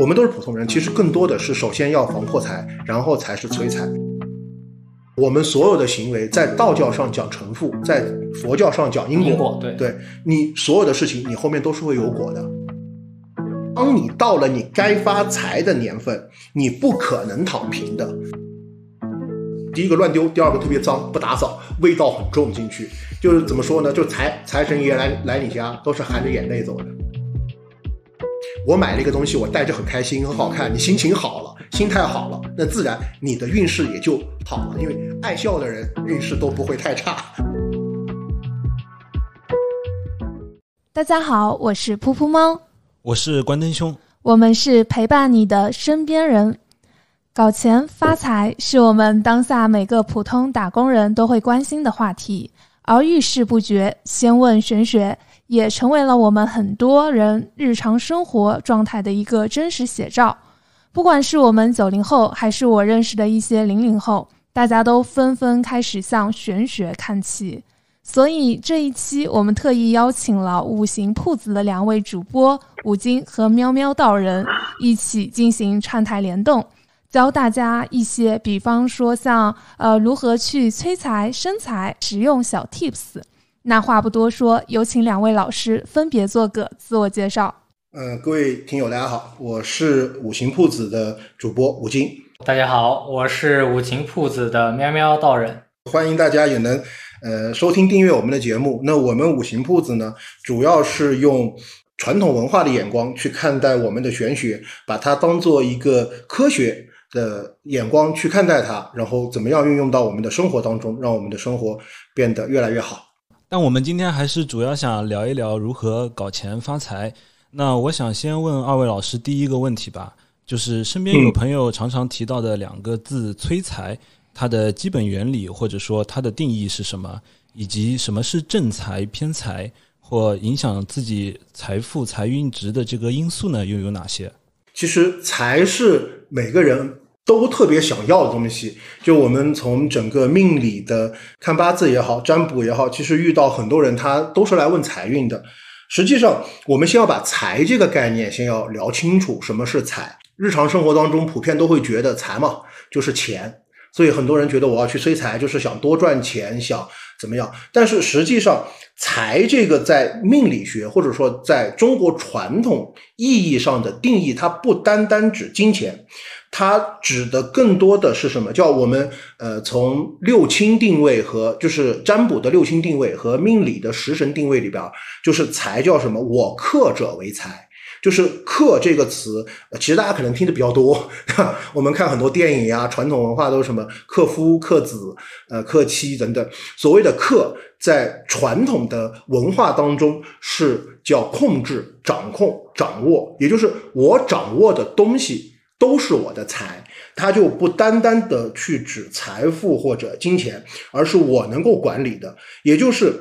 我们都是普通人，其实更多的是首先要防破财，然后才是催财。我们所有的行为，在道教上讲成负，在佛教上讲因果。因果对对你所有的事情，你后面都是会有果的。当你到了你该发财的年份，你不可能躺平的。第一个乱丢，第二个特别脏，不打扫，味道很重进去，就是怎么说呢？就财财神爷来来你家，都是含着眼泪走的。我买了一个东西，我戴着很开心，很好看，你心情好了，心态好了，那自然你的运势也就好了，因为爱笑的人运势都不会太差。大家好，我是噗噗猫，我是关灯兄，我们是陪伴你的身边人。搞钱发财是我们当下每个普通打工人都会关心的话题，而遇事不决，先问玄学，也成为了我们很多人日常生活状态的一个真实写照。不管是我们九零后，还是我认识的一些零零后，大家都纷纷开始向玄学看齐。所以这一期我们特意邀请了五行铺子的两位主播五金和喵喵道人一起进行串台联动。教大家一些，比方说像呃如何去催财生财实用小 tips。那话不多说，有请两位老师分别做个自我介绍。呃，各位听友大家好，我是五行铺子的主播吴京，大家好，我是五行铺子的喵喵道人。欢迎大家也能呃收听订阅我们的节目。那我们五行铺子呢，主要是用传统文化的眼光去看待我们的玄学，把它当做一个科学。的眼光去看待它，然后怎么样运用到我们的生活当中，让我们的生活变得越来越好。但我们今天还是主要想聊一聊如何搞钱发财。那我想先问二位老师第一个问题吧，就是身边有朋友常常提到的两个字“催财”，它的基本原理或者说它的定义是什么，以及什么是正财、偏财或影响自己财富财运值的这个因素呢？又有哪些？其实财是每个人。都特别想要的东西，就我们从整个命理的看八字也好，占卜也好，其实遇到很多人，他都是来问财运的。实际上，我们先要把财这个概念先要聊清楚，什么是财？日常生活当中，普遍都会觉得财嘛就是钱，所以很多人觉得我要去催财，就是想多赚钱，想怎么样？但是实际上，财这个在命理学或者说在中国传统意义上的定义，它不单单指金钱。它指的更多的是什么？叫我们呃，从六亲定位和就是占卜的六亲定位和命理的食神定位里边，就是财叫什么？我克者为财，就是克这个词，其实大家可能听的比较多。我们看很多电影呀，传统文化都是什么克夫、克子、呃克妻等等。所谓的克，在传统的文化当中是叫控制、掌控、掌握，也就是我掌握的东西。都是我的财，它就不单单的去指财富或者金钱，而是我能够管理的，也就是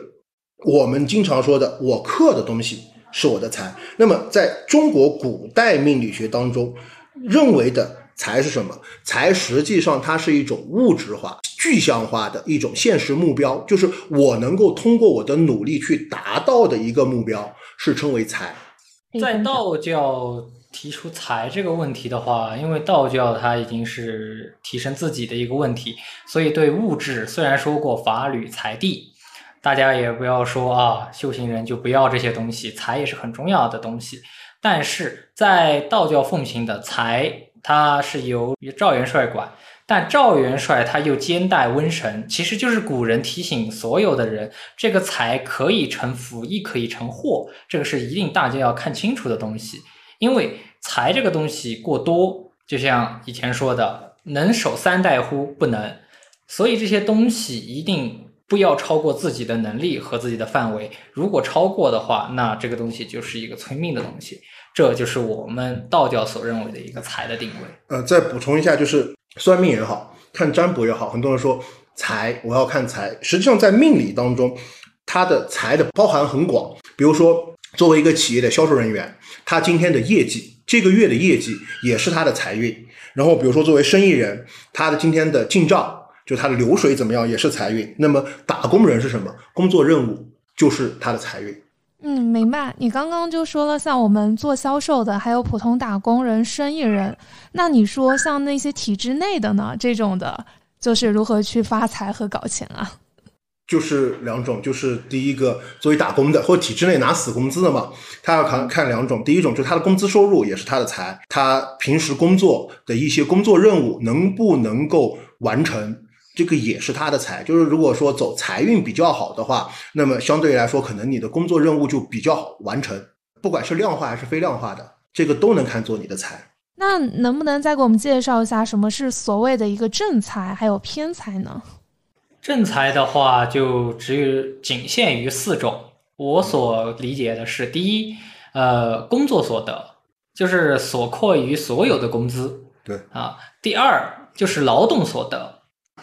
我们经常说的我克的东西是我的财。那么在中国古代命理学当中，认为的财是什么？财实际上它是一种物质化、具象化的一种现实目标，就是我能够通过我的努力去达到的一个目标，是称为财。在道教。提出财这个问题的话，因为道教它已经是提升自己的一个问题，所以对物质虽然说过法履财地，大家也不要说啊，修行人就不要这些东西，财也是很重要的东西。但是在道教奉行的财，它是由赵元帅管，但赵元帅他又兼带瘟神，其实就是古人提醒所有的人，这个财可以成福，亦可以成祸，这个是一定大家要看清楚的东西。因为财这个东西过多，就像以前说的，能守三代乎？不能。所以这些东西一定不要超过自己的能力和自己的范围。如果超过的话，那这个东西就是一个催命的东西。这就是我们道教所认为的一个财的定位。呃，再补充一下，就是算命也好看占卜也好，很多人说财我要看财，实际上在命理当中，它的财的包含很广。比如说。作为一个企业的销售人员，他今天的业绩，这个月的业绩也是他的财运。然后，比如说作为生意人，他的今天的进账，就他的流水怎么样，也是财运。那么打工人是什么？工作任务就是他的财运。嗯，明白。你刚刚就说了，像我们做销售的，还有普通打工人、生意人，那你说像那些体制内的呢？这种的，就是如何去发财和搞钱啊？就是两种，就是第一个作为打工的或体制内拿死工资的嘛，他要看看两种。第一种就是他的工资收入也是他的财，他平时工作的一些工作任务能不能够完成，这个也是他的财。就是如果说走财运比较好的话，那么相对来说，可能你的工作任务就比较好完成，不管是量化还是非量化的，这个都能看作你的财。那能不能再给我们介绍一下什么是所谓的一个正财，还有偏财呢？正财的话，就只有仅限于四种。我所理解的是，第一，呃，工作所得，就是所扣于所有的工资。对啊。第二，就是劳动所得，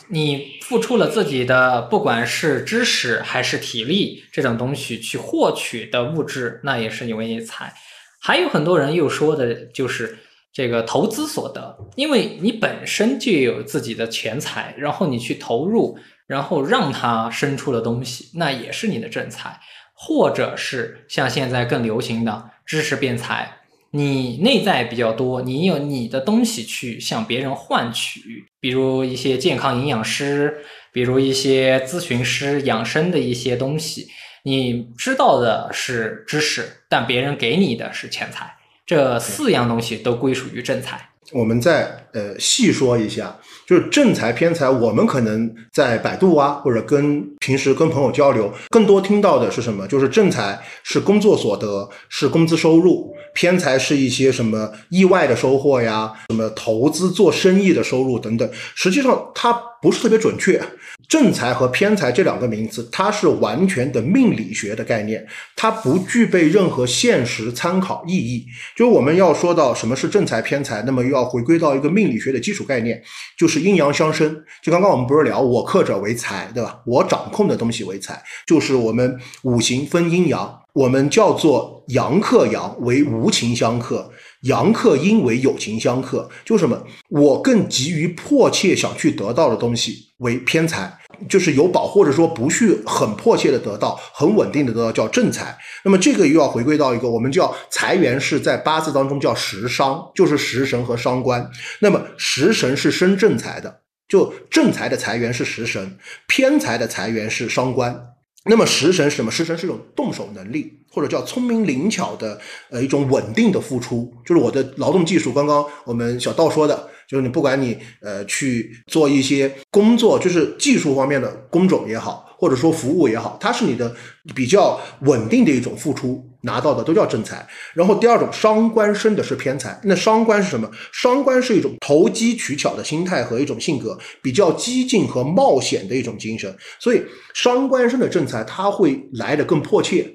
你付出了自己的，不管是知识还是体力这种东西去获取的物质，那也是你为财。还有很多人又说的就是这个投资所得，因为你本身就有自己的钱财，然后你去投入。然后让它生出了东西，那也是你的正财，或者是像现在更流行的知识变财，你内在比较多，你有你的东西去向别人换取，比如一些健康营养师，比如一些咨询师养生的一些东西，你知道的是知识，但别人给你的是钱财，这四样东西都归属于正财。我们再呃细说一下。就是正财偏财，我们可能在百度啊，或者跟平时跟朋友交流，更多听到的是什么？就是正财是工作所得，是工资收入；偏财是一些什么意外的收获呀，什么投资做生意的收入等等。实际上它不是特别准确。正财和偏财这两个名词，它是完全的命理学的概念，它不具备任何现实参考意义。就我们要说到什么是正财偏财，那么又要回归到一个命理学的基础概念，就是阴阳相生。就刚刚我们不是聊我克者为财，对吧？我掌控的东西为财，就是我们五行分阴阳，我们叫做阳克阳为无情相克。阳克阴为有情相克，就什么？我更急于迫切想去得到的东西为偏财，就是有保或者说不去很迫切的得到，很稳定的得到叫正财。那么这个又要回归到一个我们叫财源是在八字当中叫食伤，就是食神和伤官。那么食神是生正财的，就正财的财源是食神，偏财的财源是伤官。那么食神是什么？食神是一种动手能力，或者叫聪明灵巧的呃一种稳定的付出，就是我的劳动技术。刚刚我们小道说的，就是你不管你呃去做一些工作，就是技术方面的工种也好。或者说服务也好，它是你的比较稳定的一种付出拿到的都叫正财。然后第二种伤官生的是偏财，那伤官是什么？伤官是一种投机取巧的心态和一种性格，比较激进和冒险的一种精神。所以伤官生的正财，它会来的更迫切，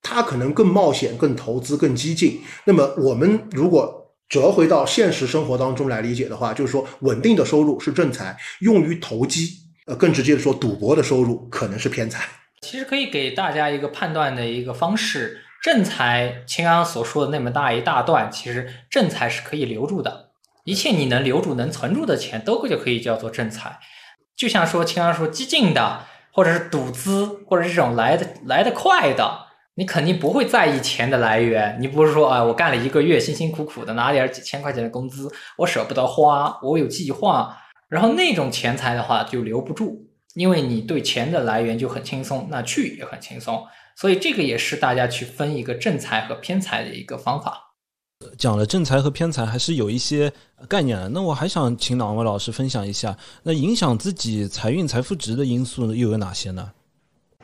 它可能更冒险、更投资、更激进。那么我们如果折回到现实生活当中来理解的话，就是说稳定的收入是正财，用于投机。呃，更直接的说，赌博的收入可能是偏财。其实可以给大家一个判断的一个方式，正财，青安所说的那么大一大段，其实正财是可以留住的，一切你能留住、能存住的钱，都就可以叫做正财。就像说青安说，激进的，或者是赌资，或者这种来的来的快的，你肯定不会在意钱的来源。你不是说，啊，我干了一个月，辛辛苦苦的拿点几千块钱的工资，我舍不得花，我有计划。然后那种钱财的话就留不住，因为你对钱的来源就很轻松，那去也很轻松，所以这个也是大家去分一个正财和偏财的一个方法。讲了正财和偏财，还是有一些概念的。那我还想请两位老师分享一下，那影响自己财运、财富值的因素又有哪些呢？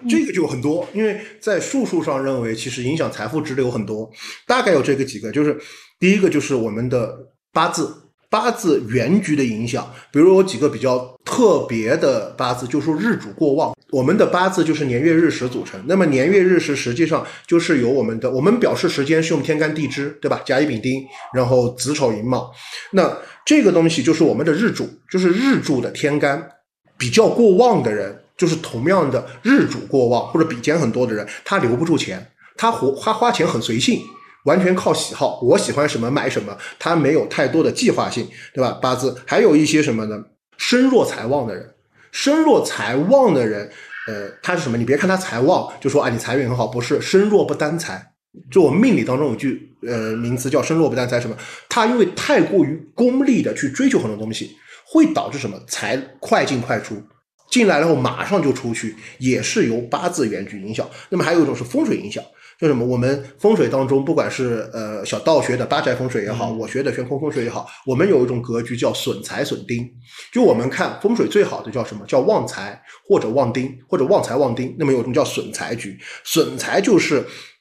这个就很多，因为在术数上认为，其实影响财富值的有很多，大概有这个几个，就是第一个就是我们的八字。八字原局的影响，比如有几个比较特别的八字，就说日主过旺。我们的八字就是年月日时组成，那么年月日时实际上就是由我们的，我们表示时间是用天干地支，对吧？甲乙丙丁，然后子丑寅卯，那这个东西就是我们的日主，就是日柱的天干比较过旺的人，就是同样的日主过旺或者比肩很多的人，他留不住钱，他活他花钱很随性。完全靠喜好，我喜欢什么买什么，他没有太多的计划性，对吧？八字还有一些什么呢？身弱财旺的人，身弱财旺的人，呃，他是什么？你别看他财旺，就说啊你财运很好，不是身弱不担财。就我命理当中有句呃名词叫身弱不担财，什么？他因为太过于功利的去追求很多东西，会导致什么？财快进快出，进来然后马上就出去，也是由八字原局影响。那么还有一种是风水影响。就什么？我们风水当中，不管是呃小道学的八宅风水也好，我学的悬空风水也好，我们有一种格局叫损财损丁。就我们看风水最好的叫什么？叫旺财或者旺丁，或者旺财旺丁。那么有一种叫损财局，损财就是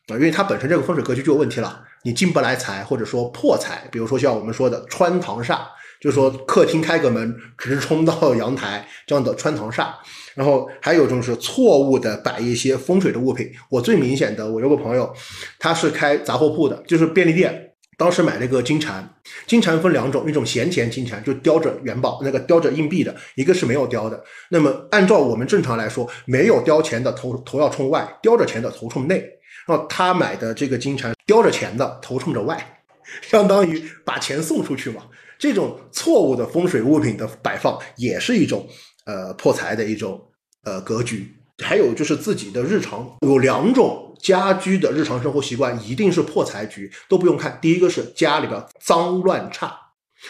啊，因为它本身这个风水格局就有问题了，你进不来财，或者说破财。比如说像我们说的穿堂煞，就说客厅开个门直冲到阳台这样的穿堂煞。然后还有就是错误的摆一些风水的物品。我最明显的，我有个朋友，他是开杂货铺的，就是便利店。当时买了一个金蝉，金蝉分两种，一种闲钱金蝉，就叼着元宝，那个叼着硬币的；一个是没有叼的。那么按照我们正常来说，没有叼钱的头头要冲外，叼着钱的头冲内。然后他买的这个金蝉，叼着钱的头冲着外，相当于把钱送出去嘛。这种错误的风水物品的摆放，也是一种。呃，破财的一种呃格局，还有就是自己的日常有两种家居的日常生活习惯，一定是破财局，都不用看。第一个是家里边脏乱差，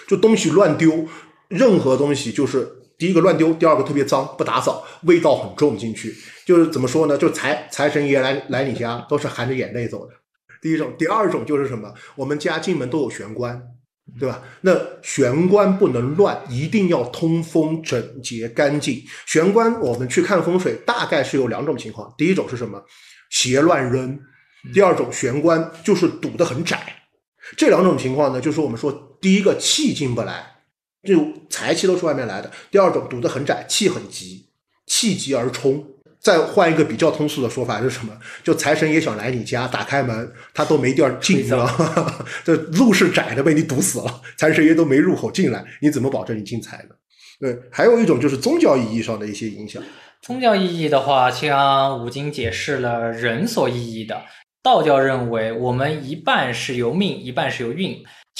就东西乱丢，任何东西就是第一个乱丢，第二个特别脏，不打扫，味道很重进去，就是怎么说呢？就财财神爷来来你家都是含着眼泪走的。第一种，第二种就是什么？我们家进门都有玄关。对吧？那玄关不能乱，一定要通风、整洁、干净。玄关我们去看风水，大概是有两种情况：第一种是什么？鞋乱扔；第二种玄关就是堵得很窄。这两种情况呢，就是我们说，第一个气进不来，就财气都是外面来的；第二种堵得很窄，气很急，气急而冲。再换一个比较通俗的说法是什么？就财神爷想来你家，打开门他都没地儿进，是吧？这路是窄的，被你堵死了。财神爷都没入口进来，你怎么保证你进财呢？对，还有一种就是宗教意义上的一些影响。宗教意义的话，像五经解释了人所意义的。道教认为，我们一半是由命，一半是由运。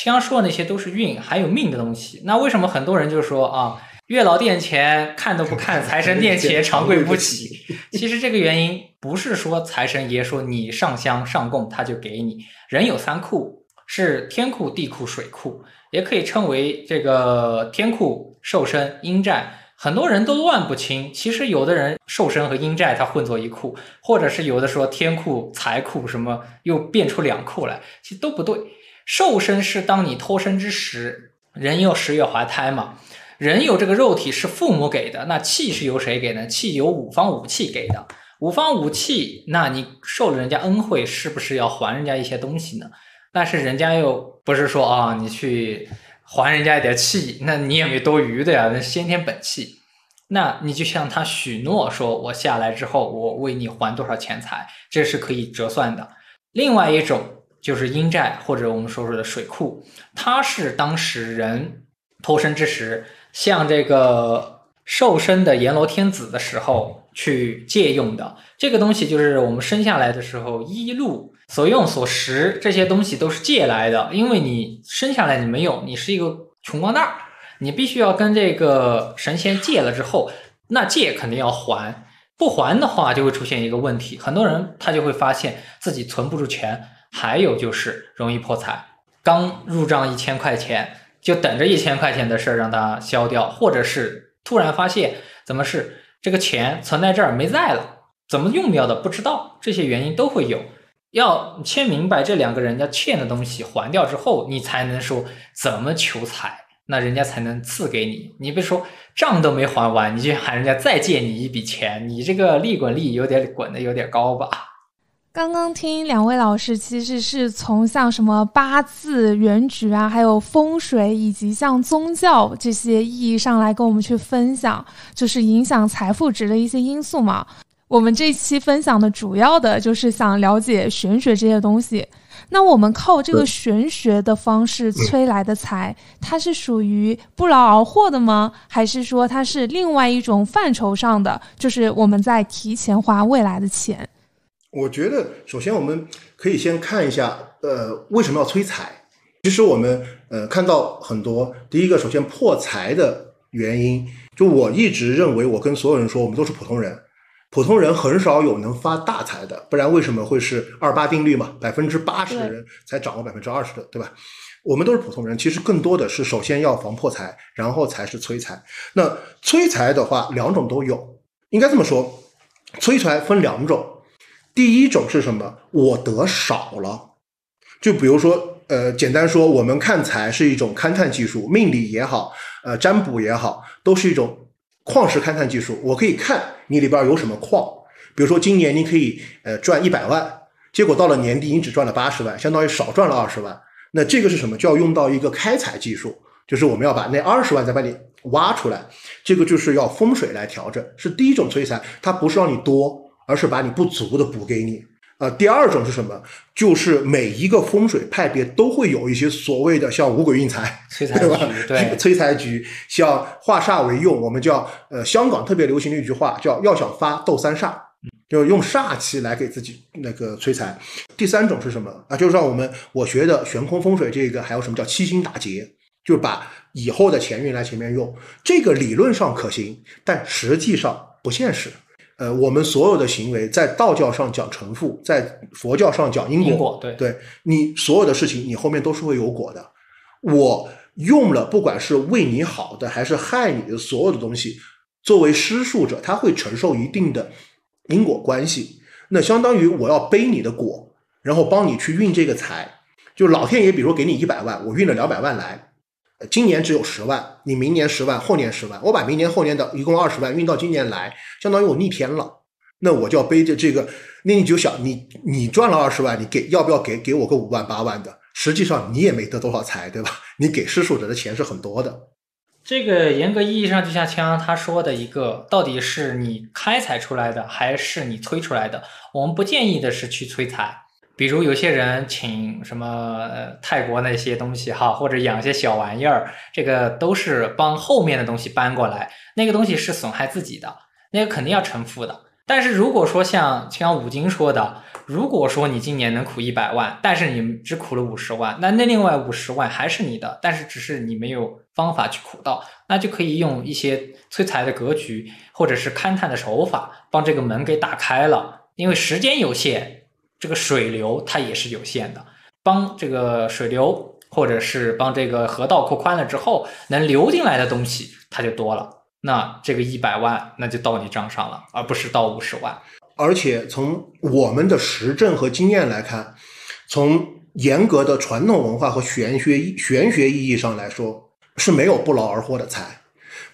刚刚说的那些都是运，还有命的东西。那为什么很多人就说啊？月老殿前看都不看，财神殿前长跪不起。其实这个原因不是说财神爷说你上香上供他就给你。人有三库，是天库、地库、水库，也可以称为这个天库、寿身、阴债。很多人都乱不清。其实有的人寿身和阴债他混作一库，或者是有的说天库、财库什么又变出两库来，其实都不对。寿身是当你脱身之时，人又十月怀胎嘛。人有这个肉体是父母给的，那气是由谁给呢？气由五方五气给的。五方五气，那你受了人家恩惠，是不是要还人家一些东西呢？但是人家又不是说啊，你去还人家一点气，那你也没多余的呀，那先天本气。那你就向他许诺说，我下来之后，我为你还多少钱财，这是可以折算的。另外一种就是阴债，或者我们说说的水库，它是当时人脱身之时。像这个受身的阎罗天子的时候去借用的这个东西，就是我们生下来的时候一路所用所食这些东西都是借来的，因为你生下来你没有，你是一个穷光蛋，你必须要跟这个神仙借了之后，那借肯定要还，不还的话就会出现一个问题，很多人他就会发现自己存不住钱，还有就是容易破财，刚入账一千块钱。就等着一千块钱的事儿让它消掉，或者是突然发现怎么是这个钱存在这儿没在了，怎么用掉的不知道，这些原因都会有。要先明白这两个人家欠的东西还掉之后，你才能说怎么求财，那人家才能赐给你。你别说账都没还完，你就喊人家再借你一笔钱，你这个利滚利有点滚的有点高吧。刚刚听两位老师，其实是从像什么八字、原局啊，还有风水，以及像宗教这些意义上来跟我们去分享，就是影响财富值的一些因素嘛。我们这期分享的主要的就是想了解玄学这些东西。那我们靠这个玄学的方式催来的财，它是属于不劳而获的吗？还是说它是另外一种范畴上的，就是我们在提前花未来的钱？我觉得，首先我们可以先看一下，呃，为什么要催财？其实我们呃看到很多，第一个，首先破财的原因，就我一直认为，我跟所有人说，我们都是普通人，普通人很少有能发大财的，不然为什么会是二八定律嘛？百分之八十的人才掌握百分之二十的，对吧？我们都是普通人，其实更多的是首先要防破财，然后才是催财。那催财的话，两种都有，应该这么说，催财分两种。第一种是什么？我得少了，就比如说，呃，简单说，我们看财是一种勘探技术，命理也好，呃，占卜也好，都是一种矿石勘探技术。我可以看你里边有什么矿，比如说今年你可以呃赚一百万，结果到了年底你只赚了八十万，相当于少赚了二十万。那这个是什么？就要用到一个开采技术，就是我们要把那二十万再把你挖出来，这个就是要风水来调整，是第一种催财，它不是让你多，而是把你不足的补给你。啊，第二种是什么？就是每一个风水派别都会有一些所谓的像五鬼运财催财对吧？局对 催财局，像化煞为用，我们叫呃香港特别流行的一句话叫要想发斗三煞，就用煞气来给自己那个催财。第三种是什么啊？就是让我们我学的悬空风水这个还有什么叫七星打劫，就是把以后的钱运来前面用，这个理论上可行，但实际上不现实。呃，我们所有的行为在道教上讲成负，在佛教上讲因果。因果对对你所有的事情，你后面都是会有果的。我用了，不管是为你好的还是害你的所有的东西，作为施术者，他会承受一定的因果关系。那相当于我要背你的果，然后帮你去运这个财。就老天爷，比如给你一百万，我运了两百万来，呃今年只有十万，你明年十万，后年十万，我把明年后年的一共二十万运到今年来，相当于我逆天了。那我就要背着这个，那你就想，你你赚了二十万，你给要不要给给我个五万八万的？实际上你也没得多少财，对吧？你给施术者的钱是很多的。这个严格意义上，就像枪他说的一个，到底是你开采出来的，还是你催出来的？我们不建议的是去催财。比如有些人请什么泰国那些东西哈，或者养些小玩意儿，这个都是帮后面的东西搬过来，那个东西是损害自己的，那个肯定要承负的。但是如果说像像五金说的，如果说你今年能苦一百万，但是你只苦了五十万，那那另外五十万还是你的，但是只是你没有方法去苦到，那就可以用一些催财的格局或者是勘探的手法，帮这个门给打开了。因为时间有限，这个水流它也是有限的，帮这个水流或者是帮这个河道扩宽了之后，能流进来的东西它就多了。那这个一百万那就到你账上了，而不是到五十万。而且从我们的实证和经验来看，从严格的传统文化和玄学玄学意义上来说，是没有不劳而获的财。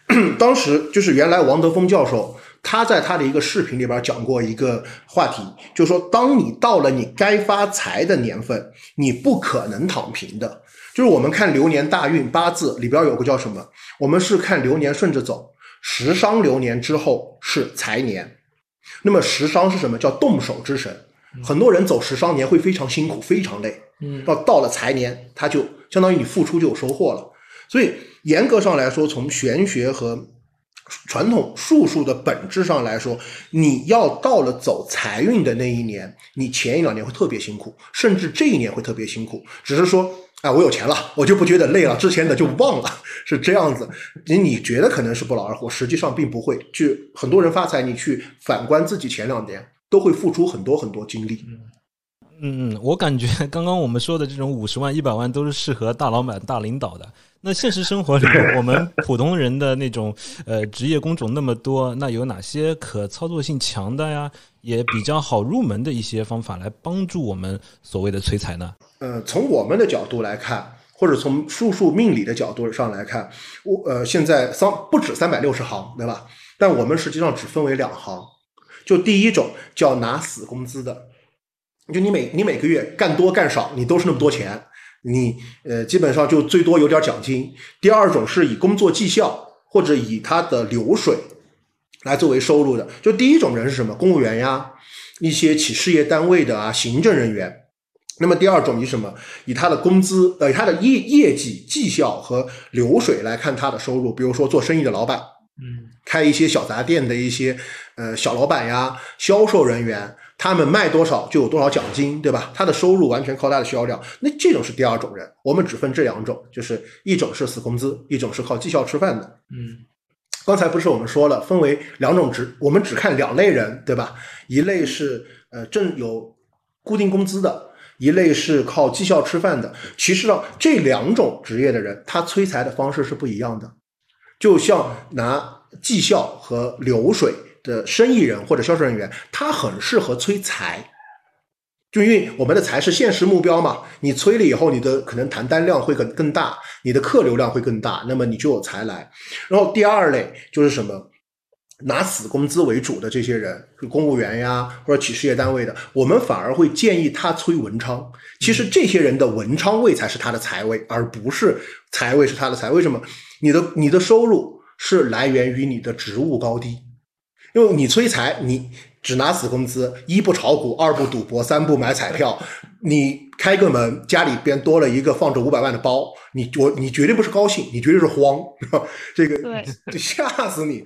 当时就是原来王德峰教授他在他的一个视频里边讲过一个话题，就是说，当你到了你该发财的年份，你不可能躺平的。就是我们看流年大运八字里边有个叫什么？我们是看流年顺着走，食伤流年之后是财年。那么食伤是什么？叫动手之神。很多人走食伤年会非常辛苦，非常累。嗯到到了财年，他就相当于你付出就有收获了。所以严格上来说，从玄学和传统术数的本质上来说，你要到了走财运的那一年，你前一两年会特别辛苦，甚至这一年会特别辛苦。只是说，啊，我有钱了，我就不觉得累了，之前的就忘了，是这样子。你你觉得可能是不劳而获，实际上并不会。就很多人发财，你去反观自己前两年，都会付出很多很多精力。嗯嗯，我感觉 刚刚我们说的这种五十万、一百万都是适合大老板、大领导的。那现实生活里，我们普通人的那种呃职业工种那么多，那有哪些可操作性强的呀，也比较好入门的一些方法来帮助我们所谓的催财呢？呃，从我们的角度来看，或者从术数命理的角度上来看，我呃现在三不止三百六十行，对吧？但我们实际上只分为两行，就第一种叫拿死工资的，就你每你每个月干多干少，你都是那么多钱，你呃基本上就最多有点奖金。第二种是以工作绩效或者以他的流水来作为收入的，就第一种人是什么？公务员呀，一些企事业单位的啊，行政人员。那么第二种以什么？以他的工资，呃，以他的业业绩、绩效和流水来看他的收入。比如说做生意的老板，嗯，开一些小杂店的一些呃小老板呀、销售人员，他们卖多少就有多少奖金，对吧？他的收入完全靠他的销量。那这种是第二种人，我们只分这两种，就是一种是死工资，一种是靠绩效吃饭的。嗯，刚才不是我们说了，分为两种职，我们只看两类人，对吧？一类是呃正有固定工资的，一类是靠绩效吃饭的。其实呢这两种职业的人，他催财的方式是不一样的。就像拿绩效和流水的生意人或者销售人员，他很适合催财。就因为我们的财是现实目标嘛，你催了以后，你的可能谈单量会更更大，你的客流量会更大，那么你就有财来。然后第二类就是什么，拿死工资为主的这些人，是公务员呀或者企事业单位的，我们反而会建议他催文昌。其实这些人的文昌位才是他的财位，而不是财位是他的财。为什么？你的你的收入是来源于你的职务高低，因为你催财，你。只拿死工资，一不炒股，二不赌博，三不买彩票。你开个门，家里边多了一个放着五百万的包，你我你绝对不是高兴，你绝对是慌，这个就吓死你。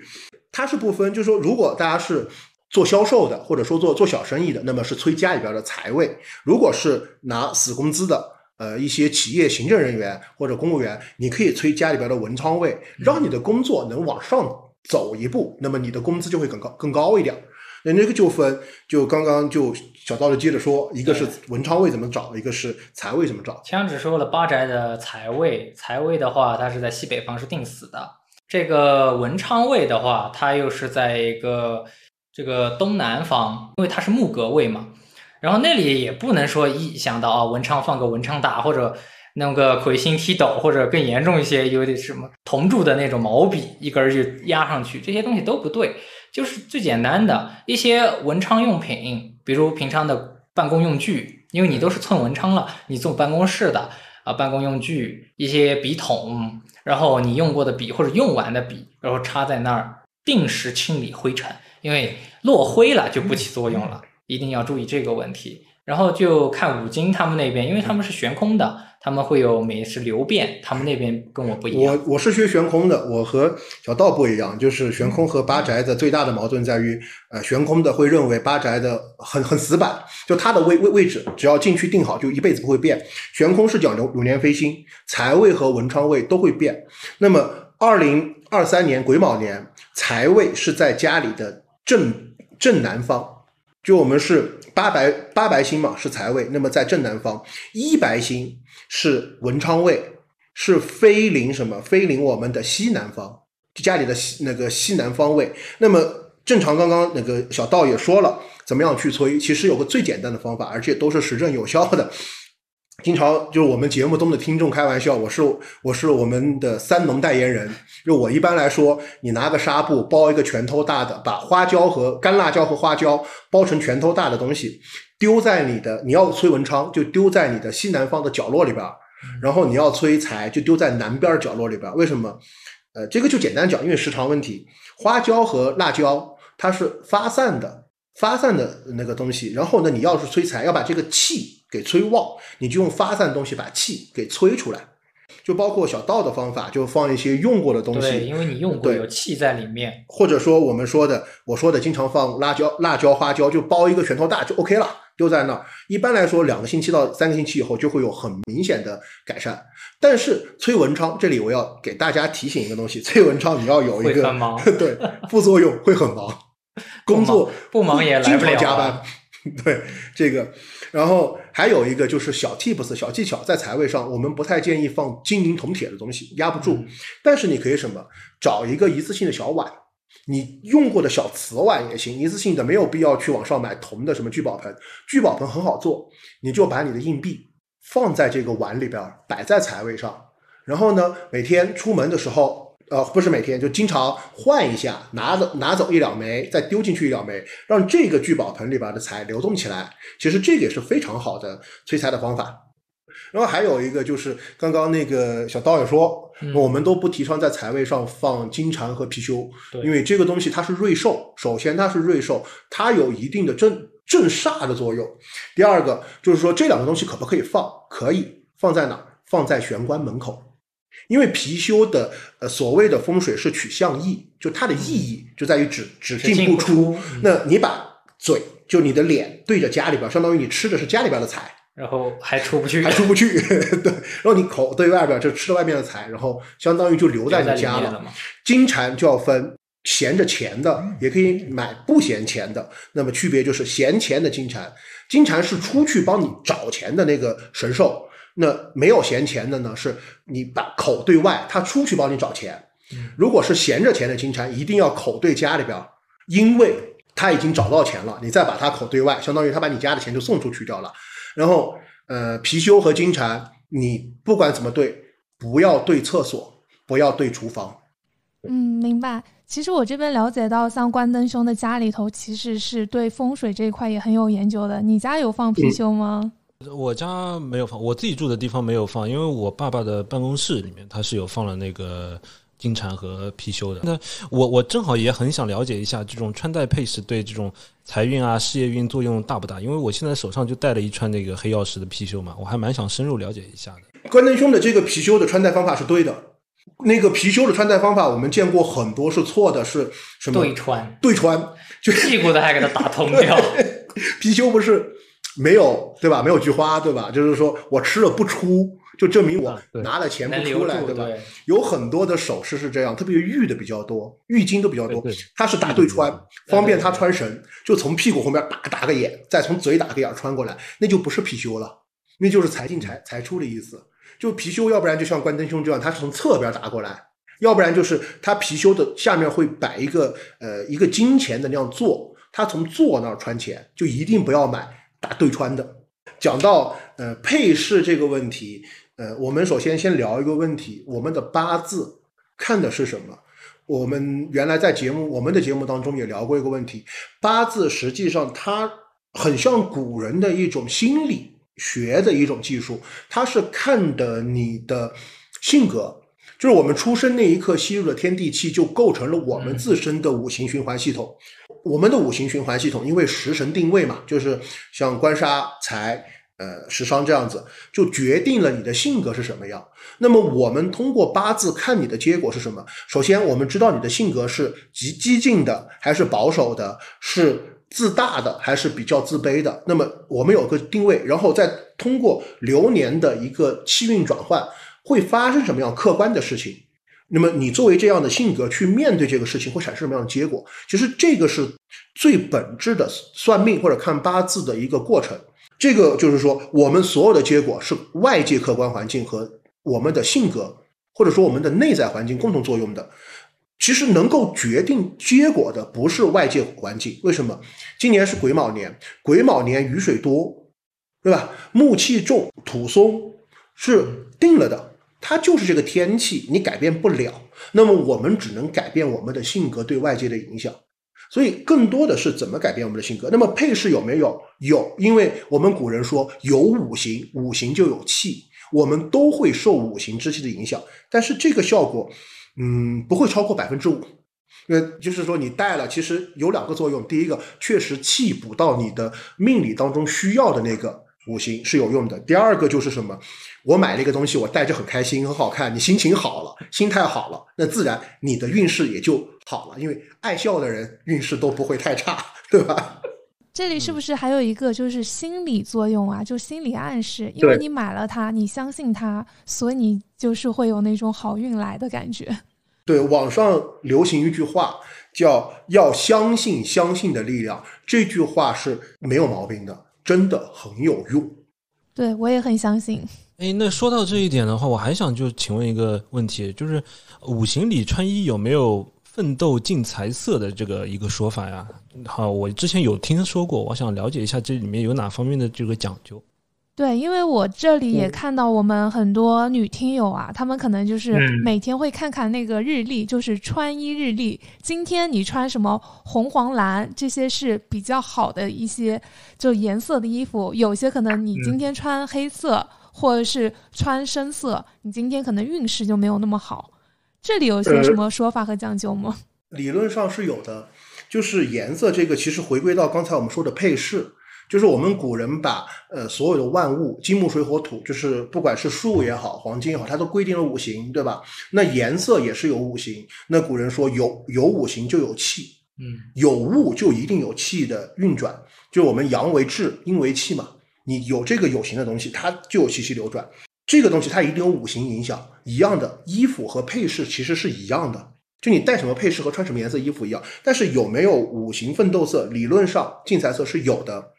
他是不分，就是说，如果大家是做销售的，或者说做做小生意的，那么是催家里边的财位；如果是拿死工资的，呃，一些企业行政人员或者公务员，你可以催家里边的文昌位，让你的工作能往上走一步，那么你的工资就会更高更高一点。那那个就分，就刚刚就小道就接着说，一个是文昌位怎么找，一个是财位怎么找。枪只说了八宅的财位，财位的话，它是在西北方是定死的。这个文昌位的话，它又是在一个这个东南方，因为它是木格位嘛。然后那里也不能说一想到啊，文昌放个文昌大，或者弄个魁星踢斗，或者更严重一些，有点什么铜铸的那种毛笔，一根就压上去，这些东西都不对。就是最简单的一些文昌用品，比如平常的办公用具，因为你都是寸文昌了，你做办公室的啊，办公用具一些笔筒，然后你用过的笔或者用完的笔，然后插在那儿，定时清理灰尘，因为落灰了就不起作用了，一定要注意这个问题。然后就看五金他们那边，因为他们是悬空的。他们会有每是流变，他们那边跟我不一样。我我是学悬空的，我和小道不一样，就是悬空和八宅的最大的矛盾在于，呃，悬空的会认为八宅的很很死板，就它的位位位置只要进去定好，就一辈子不会变。悬空是讲流流年飞星，财位和文昌位都会变。那么二零二三年癸卯年，财位是在家里的正正南方，就我们是。八白八白星嘛是财位，那么在正南方，一白星是文昌位，是飞临什么？飞临我们的西南方，家里的西那个西南方位。那么正常，刚刚那个小道也说了，怎么样去催？其实有个最简单的方法，而且都是实证有效的。经常就是我们节目中的听众开玩笑，我是我是我们的三农代言人。就我一般来说，你拿个纱布包一个拳头大的，把花椒和干辣椒和花椒包成拳头大的东西，丢在你的你要催文昌，就丢在你的西南方的角落里边然后你要催财，就丢在南边角落里边为什么？呃，这个就简单讲，因为时长问题。花椒和辣椒它是发散的，发散的那个东西。然后呢，你要是催财，要把这个气。给催旺，你就用发散东西把气给催出来，就包括小道的方法，就放一些用过的东西，对，因为你用过有气在里面，或者说我们说的，我说的经常放辣椒、辣椒、花椒，就包一个拳头大就 OK 了，丢在那儿。一般来说，两个星期到三个星期以后就会有很明显的改善。但是催文昌这里我要给大家提醒一个东西，催文昌你要有一个 对副作用会很忙，工作不忙也来不了加班，对这个。然后还有一个就是小 tips 小技巧，在财位上，我们不太建议放金银铜铁的东西，压不住。但是你可以什么，找一个一次性的小碗，你用过的小瓷碗也行，一次性的没有必要去网上买铜的什么聚宝盆，聚宝盆很好做，你就把你的硬币放在这个碗里边，摆在财位上，然后呢，每天出门的时候。呃，不是每天，就经常换一下，拿走拿走一两枚，再丢进去一两枚，让这个聚宝盆里边的财流动起来。其实这个也是非常好的催财的方法。然后还有一个就是刚刚那个小道也说，我们都不提倡在财位上放金蟾和貔貅，因为这个东西它是瑞兽，首先它是瑞兽，它有一定的镇镇煞的作用。第二个就是说这两个东西可不可以放？可以放在哪？放在玄关门口。因为貔貅的呃所谓的风水是取向意，就它的意义就在于只只进不出。那你把嘴就你的脸对着家里边，相当于你吃的是家里边的财，然后还出不去，还出不去，对，然后你口对外边就吃了外面的财，然后相当于就留在你家了嘛。金蝉就要分闲着钱的，也可以买不闲钱的。那么区别就是闲钱的金蝉，金蝉是出去帮你找钱的那个神兽。那没有闲钱的呢，是你把口对外，他出去帮你找钱。如果是闲着钱的金蝉，一定要口对家里边，因为他已经找到钱了，你再把他口对外，相当于他把你家的钱就送出去掉了。然后，呃，貔貅和金蝉，你不管怎么对，不要对厕所，不要对厨房。嗯，明白。其实我这边了解到，像关灯兄的家里头，其实是对风水这一块也很有研究的。你家有放貔貅吗？我家没有放，我自己住的地方没有放，因为我爸爸的办公室里面他是有放了那个金蝉和貔貅的。那我我正好也很想了解一下，这种穿戴配饰对这种财运啊、事业运作用大不大？因为我现在手上就戴了一串那个黑曜石的貔貅嘛，我还蛮想深入了解一下的。关灯兄的这个貔貅的穿戴方法是对的，那个貔貅的穿戴方法我们见过很多是错的，是什么？对穿，对穿，就屁股的还给它打通掉。貔貅不是。没有对吧？没有菊花对吧？就是说我吃了不出，就证明我拿了钱不出来对吧？有很多的首饰是这样，特别玉的比较多，玉金都比较多。它是打对穿，方便他穿绳，就从屁股后面打打个眼，再从嘴打个眼穿过来，那就不是貔貅了，那就是财进财财出的意思。就貔貅，要不然就像关灯兄这样，他是从侧边打过来，要不然就是他貔貅的下面会摆一个呃一个金钱的那样座，他从座那儿穿钱，就一定不要买。打对穿的，讲到呃配饰这个问题，呃，我们首先先聊一个问题，我们的八字看的是什么？我们原来在节目我们的节目当中也聊过一个问题，八字实际上它很像古人的一种心理学的一种技术，它是看的你的性格。就是我们出生那一刻吸入的天地气，就构成了我们自身的五行循环系统。我们的五行循环系统，因为食神定位嘛，就是像官杀财、呃食伤这样子，就决定了你的性格是什么样。那么我们通过八字看你的结果是什么？首先，我们知道你的性格是极激进的，还是保守的，是自大的，还是比较自卑的。那么我们有个定位，然后再通过流年的一个气运转换。会发生什么样客观的事情？那么你作为这样的性格去面对这个事情，会产生什么样的结果？其实这个是最本质的算命或者看八字的一个过程。这个就是说，我们所有的结果是外界客观环境和我们的性格，或者说我们的内在环境共同作用的。其实能够决定结果的不是外界环境。为什么？今年是癸卯年，癸卯年雨水多，对吧？木气重，土松，是定了的。它就是这个天气，你改变不了。那么我们只能改变我们的性格对外界的影响。所以更多的是怎么改变我们的性格。那么配饰有没有？有，因为我们古人说有五行，五行就有气，我们都会受五行之气的影响。但是这个效果，嗯，不会超过百分之五。那就是说你带了，其实有两个作用。第一个，确实气补到你的命理当中需要的那个。五行是有用的。第二个就是什么？我买了一个东西，我戴着很开心，很好看。你心情好了，心态好了，那自然你的运势也就好了。因为爱笑的人运势都不会太差，对吧？这里是不是还有一个就是心理作用啊？就心理暗示，因为你买了它，你相信它，所以你就是会有那种好运来的感觉。对，网上流行一句话叫“要相信相信的力量”，这句话是没有毛病的。真的很有用，对我也很相信。哎，那说到这一点的话，我还想就请问一个问题，就是五行里穿衣有没有奋斗进财色的这个一个说法呀？好，我之前有听说过，我想了解一下这里面有哪方面的这个讲究。对，因为我这里也看到我们很多女听友啊，她们可能就是每天会看看那个日历，就是穿衣日历。今天你穿什么红、黄、蓝，这些是比较好的一些就颜色的衣服。有些可能你今天穿黑色，或者是穿深色，你今天可能运势就没有那么好。这里有些什么说法和讲究吗？理论上是有的，就是颜色这个，其实回归到刚才我们说的配饰。就是我们古人把呃所有的万物金木水火土，就是不管是树也好，黄金也好，它都规定了五行，对吧？那颜色也是有五行。那古人说有有五行就有气，嗯，有物就一定有气的运转。就我们阳为志，阴为气嘛。你有这个有形的东西，它就有气息流转。这个东西它一定有五行影响，一样的衣服和配饰其实是一样的，就你戴什么配饰和穿什么颜色衣服一样。但是有没有五行奋斗色？理论上竞彩色是有的。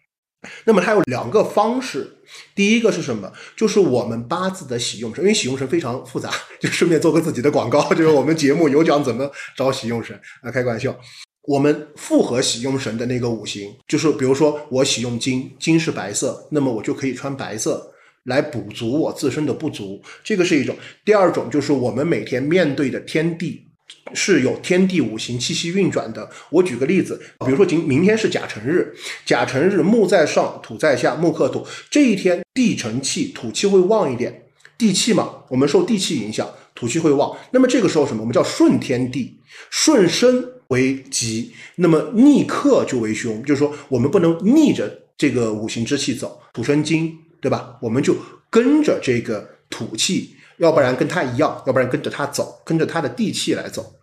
那么它有两个方式，第一个是什么？就是我们八字的喜用神，因为喜用神非常复杂，就顺便做个自己的广告，就是我们节目有讲怎么找喜用神啊，开个玩笑。我们复合喜用神的那个五行，就是比如说我喜用金，金是白色，那么我就可以穿白色来补足我自身的不足，这个是一种。第二种就是我们每天面对的天地是有天地五行气息运转的。我举个例子，比如说今明天是甲辰日，甲辰日木在上，土在下，木克土，这一天地成气，土气会旺一点，地气嘛，我们受地气影响，土气会旺。那么这个时候什么？我们叫顺天地，顺生。为吉，那么逆克就为凶，就是说我们不能逆着这个五行之气走，土生金，对吧？我们就跟着这个土气，要不然跟他一样，要不然跟着他走，跟着他的地气来走。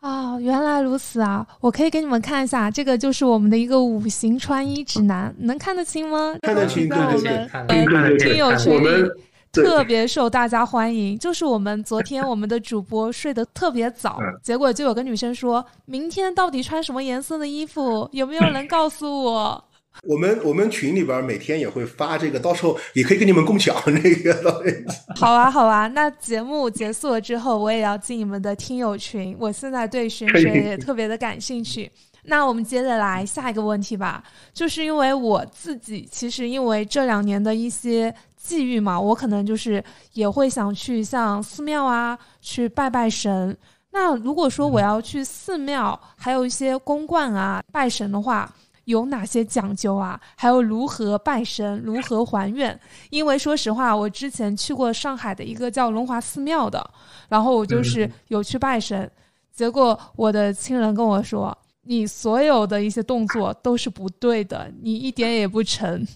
哦，原来如此啊！我可以给你们看一下，这个就是我们的一个五行穿衣指南，能看得清吗？看得清，在我们呃听友群里。特别受大家欢迎，就是我们昨天我们的主播睡得特别早，结果就有个女生说明天到底穿什么颜色的衣服，有没有人告诉我？我们我们群里边每天也会发这个，到时候也可以跟你们共享那个。好啊好啊，那节目结束了之后，我也要进你们的听友群，我现在对玄学也特别的感兴趣。那我们接着来下一个问题吧，就是因为我自己其实因为这两年的一些。际遇嘛，我可能就是也会想去像寺庙啊，去拜拜神。那如果说我要去寺庙，还有一些公馆啊拜神的话，有哪些讲究啊？还有如何拜神，如何还愿？因为说实话，我之前去过上海的一个叫龙华寺庙的，然后我就是有去拜神，结果我的亲人跟我说，你所有的一些动作都是不对的，你一点也不成。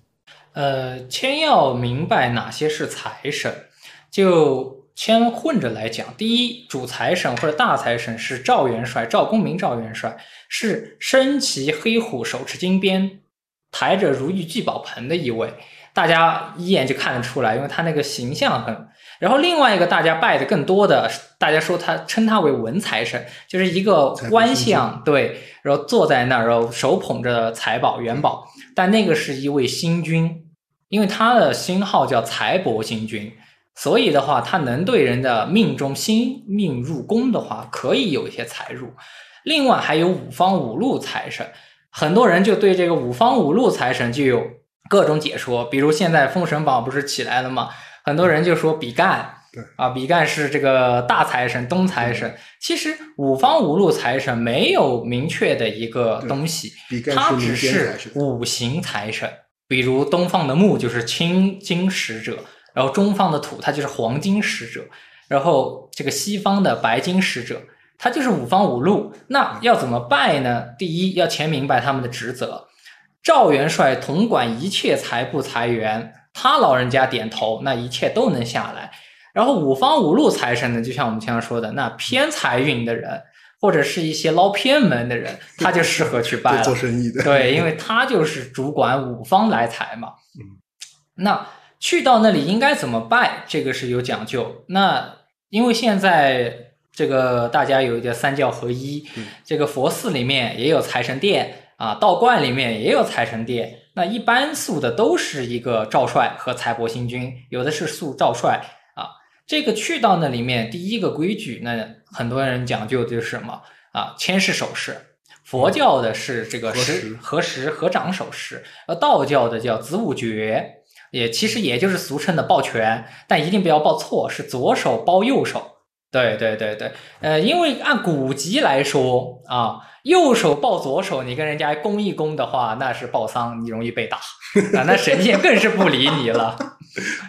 呃，先要明白哪些是财神，就先混着来讲。第一，主财神或者大财神是赵元帅，赵公明赵元帅是身骑黑虎，手持金鞭，抬着如意聚宝盆的一位，大家一眼就看得出来，因为他那个形象很。然后另外一个大家拜的更多的，大家说他称他为文财神，就是一个官相，对，然后坐在那儿，然后手捧着财宝元宝，但那个是一位星君。因为他的星号叫财帛星君，所以的话，他能对人的命中星命入宫的话，可以有一些财入。另外还有五方五路财神，很多人就对这个五方五路财神就有各种解说。比如现在封神榜不是起来了吗？很多人就说比干，对啊，比干是这个大财神、东财神。其实五方五路财神没有明确的一个东西，它只是五行财神。比如东方的木就是青金使者，然后中方的土它就是黄金使者，然后这个西方的白金使者，它就是五方五路。那要怎么拜呢？第一要先明白他们的职责。赵元帅统管一切财布财源，他老人家点头，那一切都能下来。然后五方五路财神呢，就像我们经常说的，那偏财运的人。或者是一些捞偏门的人，他就适合去拜了。做生意的，对，因为他就是主管五方来财嘛。嗯，那去到那里应该怎么拜？这个是有讲究。那因为现在这个大家有一个三教合一，这个佛寺里面也有财神殿啊，道观里面也有财神殿。那一般塑的都是一个赵帅和财帛星君，有的是塑赵帅啊。这个去到那里面，第一个规矩，那很多人讲究就是什么啊？牵式手势。佛教的是这个十合十合掌手势，而道教的叫子午诀，也其实也就是俗称的抱拳，但一定不要抱错，是左手抱右手。对对对对，呃，因为按古籍来说啊，右手抱左手，你跟人家攻一攻的话，那是抱丧，你容易被打 啊，那神仙更是不理你了。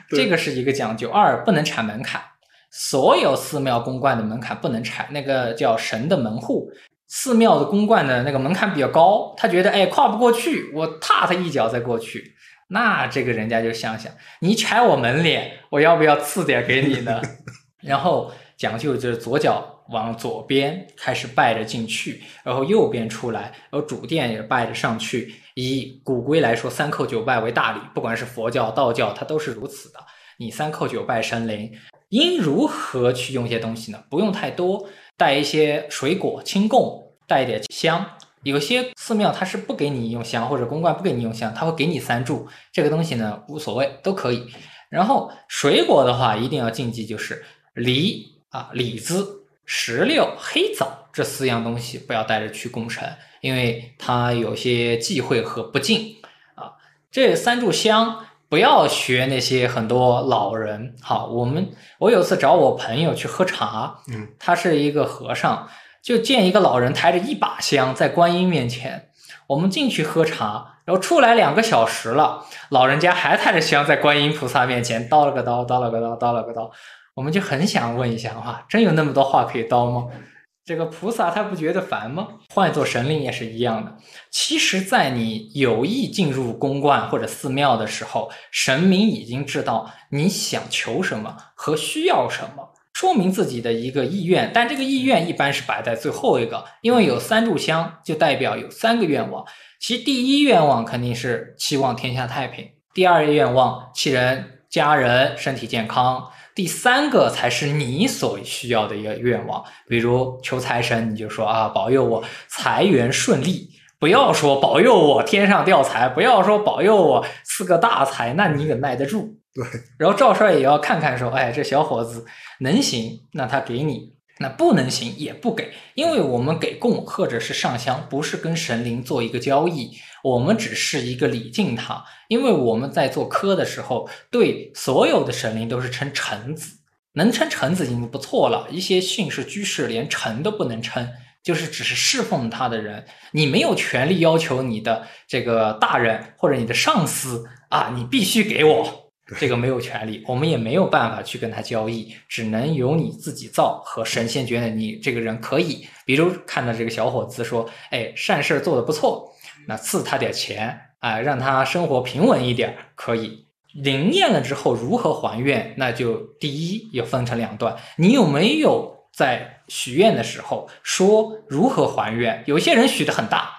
这个是一个讲究。二不能踩门槛，所有寺庙公观的门槛不能踩，那个叫神的门户。寺庙的公观的那个门槛比较高，他觉得哎跨不过去，我踏他一脚再过去。那这个人家就想想，你踩我门脸，我要不要赐点给你呢？然后讲究就是左脚往左边开始拜着进去，然后右边出来，然后主殿也拜着上去。以古规来说，三叩九拜为大礼，不管是佛教、道教，它都是如此的。你三叩九拜神灵，应如何去用一些东西呢？不用太多，带一些水果清供，带一点香。有些寺庙它是不给你用香，或者公馆不给你用香，它会给你三柱。这个东西呢无所谓，都可以。然后水果的话，一定要禁忌就是梨啊、李子、石榴、黑枣这四样东西不要带着去供神，因为它有些忌讳和不敬啊。这三炷香不要学那些很多老人。好，我们我有次找我朋友去喝茶，嗯，他是一个和尚。就见一个老人抬着一把香在观音面前，我们进去喝茶，然后出来两个小时了，老人家还抬着香在观音菩萨面前叨了个叨，叨了个叨，叨了个叨，我们就很想问一下哈，真有那么多话可以叨吗？这个菩萨他不觉得烦吗？换做神灵也是一样的。其实，在你有意进入宫观或者寺庙的时候，神明已经知道你想求什么和需要什么。说明自己的一个意愿，但这个意愿一般是摆在最后一个，因为有三炷香就代表有三个愿望。其第一愿望肯定是期望天下太平，第二愿望祈人家人身体健康，第三个才是你所需要的一个愿望。比如求财神，你就说啊，保佑我财源顺利，不要说保佑我天上掉财，不要说保佑我赐个大财，那你可耐得住？对。然后赵帅也要看看说，哎，这小伙子。能行，那他给你；那不能行，也不给。因为我们给供或者是上香，不是跟神灵做一个交易，我们只是一个礼敬他。因为我们在做科的时候，对所有的神灵都是称臣子，能称臣子已经不错了。一些训士、居士连臣都不能称，就是只是侍奉他的人。你没有权利要求你的这个大人或者你的上司啊，你必须给我。这个没有权利，我们也没有办法去跟他交易，只能由你自己造和神仙觉得你这个人可以。比如看到这个小伙子说：“哎，善事做的不错，那赐他点钱，啊，让他生活平稳一点，可以。”灵验了之后如何还愿？那就第一要分成两段，你有没有在许愿的时候说如何还愿？有些人许的很大，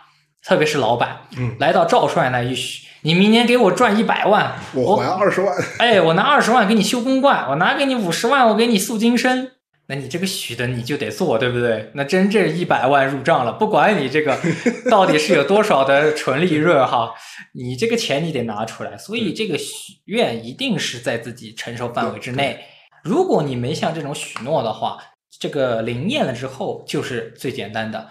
特别是老板，嗯，来到赵帅那一许。你明年给我赚一百万，我还二十万。哎，我拿二十万给你修公观，我拿给你五十万，我给你塑金身。那你这个许的你就得做，对不对？那真这一百万入账了，不管你这个 到底是有多少的纯利润哈，你这个钱你得拿出来。所以这个许愿一定是在自己承受范围之内。如果你没像这种许诺的话，这个灵验了之后就是最简单的。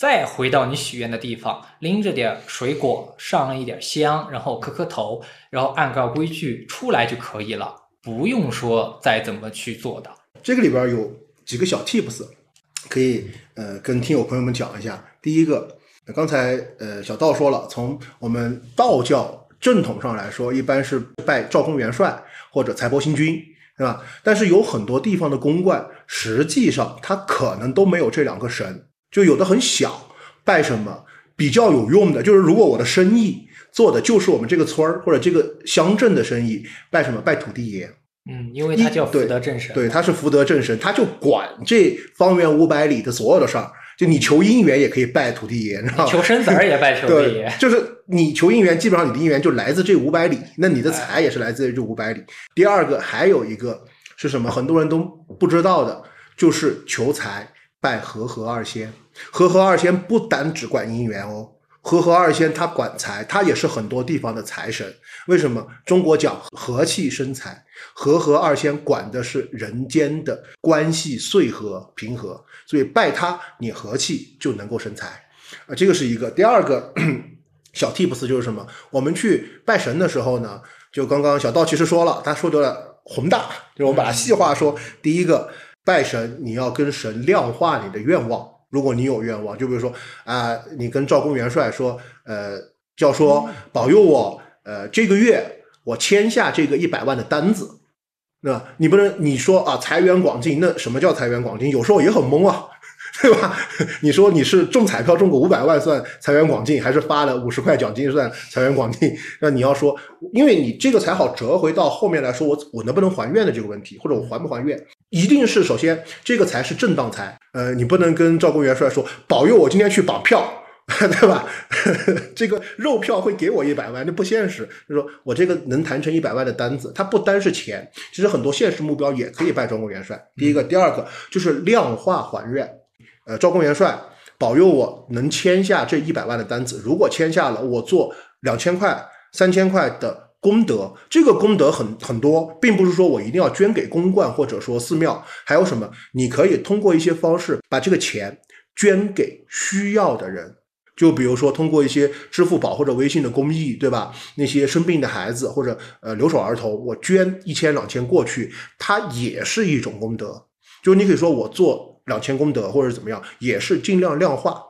再回到你许愿的地方，拎着点水果，上一点香，然后磕磕头，然后按照规矩出来就可以了，不用说再怎么去做的。这个里边有几个小 tips，可以呃跟听友朋友们讲一下。第一个，刚才呃小道说了，从我们道教正统上来说，一般是拜赵公元帅或者财帛星君，对吧？但是有很多地方的公观，实际上它可能都没有这两个神。就有的很小，拜什么比较有用的？就是如果我的生意做的就是我们这个村儿或者这个乡镇的生意，拜什么？拜土地爷。嗯，因为他叫福德正神，对，他是福德正神，他就管这方圆五百里的所有的事儿。就你求姻缘也可以拜土地爷，你知道吗求生子儿也拜土地爷。就是你求姻缘，基本上你的姻缘就来自这五百里，那你的财也是来自于这五百里。第二个还有一个是什么？很多人都不知道的，就是求财。拜和合二仙，和合二仙不单只管姻缘哦，和合二仙他管财，他也是很多地方的财神。为什么？中国讲和气生财，和合二仙管的是人间的关系遂和平和，所以拜他，你和气就能够生财啊。这个是一个。第二个 小 tips 就是什么？我们去拜神的时候呢，就刚刚小道其实说了，他说的宏大，就是我们把它细化说，第一个。拜神，你要跟神量化你的愿望。如果你有愿望，就比如说啊，你跟赵公元帅说，呃，叫说保佑我，呃，这个月我签下这个一百万的单子，那？你不能你说啊，财源广进，那什么叫财源广进？有时候也很懵啊。对吧？你说你是中彩票中个五百万算财源广进，还是发了五十块奖金算财源广进？那你要说，因为你这个才好折回到后面来说，我我能不能还愿的这个问题，或者我还不还愿，一定是首先这个财是正当财。呃，你不能跟赵公元帅说保佑我今天去绑票，对吧？这个肉票会给我一百万，那不现实。就说我这个能谈成一百万的单子，它不单是钱，其实很多现实目标也可以拜赵公元帅。第一个，第二个就是量化还愿。呃，赵公元帅保佑我能签下这一百万的单子，如果签下了，我做两千块、三千块的功德，这个功德很很多，并不是说我一定要捐给公观或者说寺庙，还有什么？你可以通过一些方式把这个钱捐给需要的人。就比如说，通过一些支付宝或者微信的公益，对吧？那些生病的孩子或者呃留守儿童，我捐一千两千过去，它也是一种功德。就你可以说我做两千功德或者怎么样，也是尽量量化。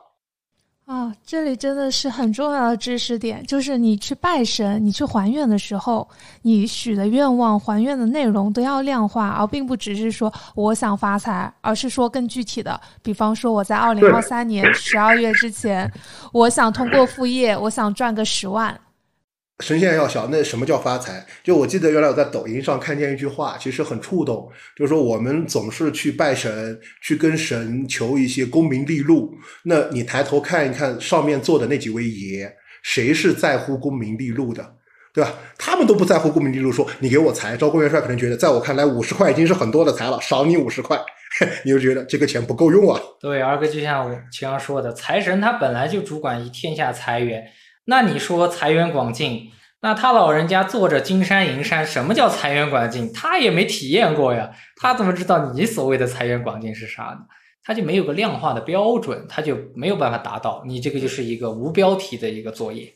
啊，这里真的是很重要的知识点，就是你去拜神、你去还愿的时候，你许的愿望、还愿的内容都要量化，而并不只是说我想发财，而是说更具体的。比方说，我在二零二三年十二月之前，我想通过副业，我想赚个十万。神仙要小，那什么叫发财？就我记得原来我在抖音上看见一句话，其实很触动，就是说我们总是去拜神，去跟神求一些功名利禄。那你抬头看一看上面坐的那几位爷，谁是在乎功名利禄的，对吧？他们都不在乎功名利禄，说你给我财，招公元帅可能觉得，在我看来五十块已经是很多的财了，赏你五十块，你就觉得这个钱不够用啊。对，二哥就像我经常说的，财神他本来就主管以天下财源。那你说财源广进，那他老人家坐着金山银山，什么叫财源广进？他也没体验过呀，他怎么知道你所谓的财源广进是啥呢？他就没有个量化的标准，他就没有办法达到。你这个就是一个无标题的一个作业。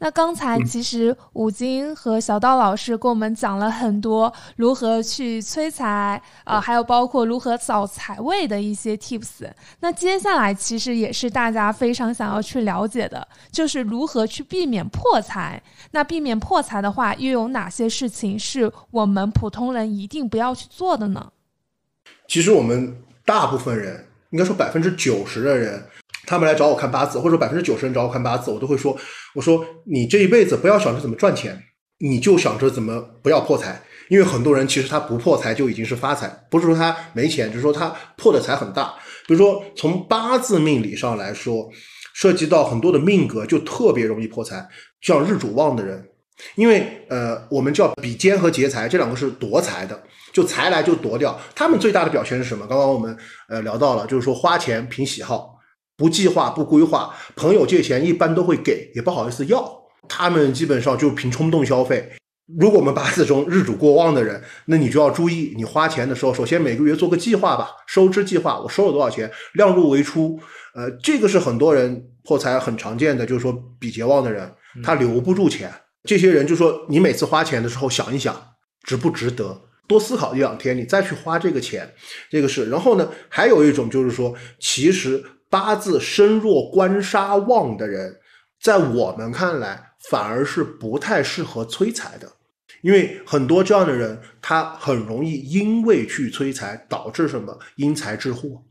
那刚才其实五金和小道老师跟我们讲了很多如何去催财，呃，还有包括如何找财位的一些 tips。那接下来其实也是大家非常想要去了解的，就是如何去避免破财。那避免破财的话，又有哪些事情是我们普通人一定不要去做的呢？其实我们大部分人，应该说百分之九十的人。他们来找我看八字，或者百分之九十人找我看八字，我都会说：“我说你这一辈子不要想着怎么赚钱，你就想着怎么不要破财。因为很多人其实他不破财就已经是发财，不是说他没钱，就是说他破的财很大。比如说从八字命理上来说，涉及到很多的命格就特别容易破财，像日主旺的人，因为呃我们叫比肩和劫财，这两个是夺财的，就财来就夺掉。他们最大的表现是什么？刚刚我们呃聊到了，就是说花钱凭喜好。不计划不规划，朋友借钱一般都会给，也不好意思要。他们基本上就凭冲动消费。如果我们八字中日主过旺的人，那你就要注意，你花钱的时候，首先每个月做个计划吧，收支计划，我收了多少钱，量入为出。呃，这个是很多人破财很常见的，就是说比劫旺的人，他留不住钱。这些人就说，你每次花钱的时候想一想，值不值得，多思考一两天，你再去花这个钱，这个是。然后呢，还有一种就是说，其实。八字身弱官杀旺的人，在我们看来反而是不太适合催财的，因为很多这样的人，他很容易因为去催财导致什么因财致祸。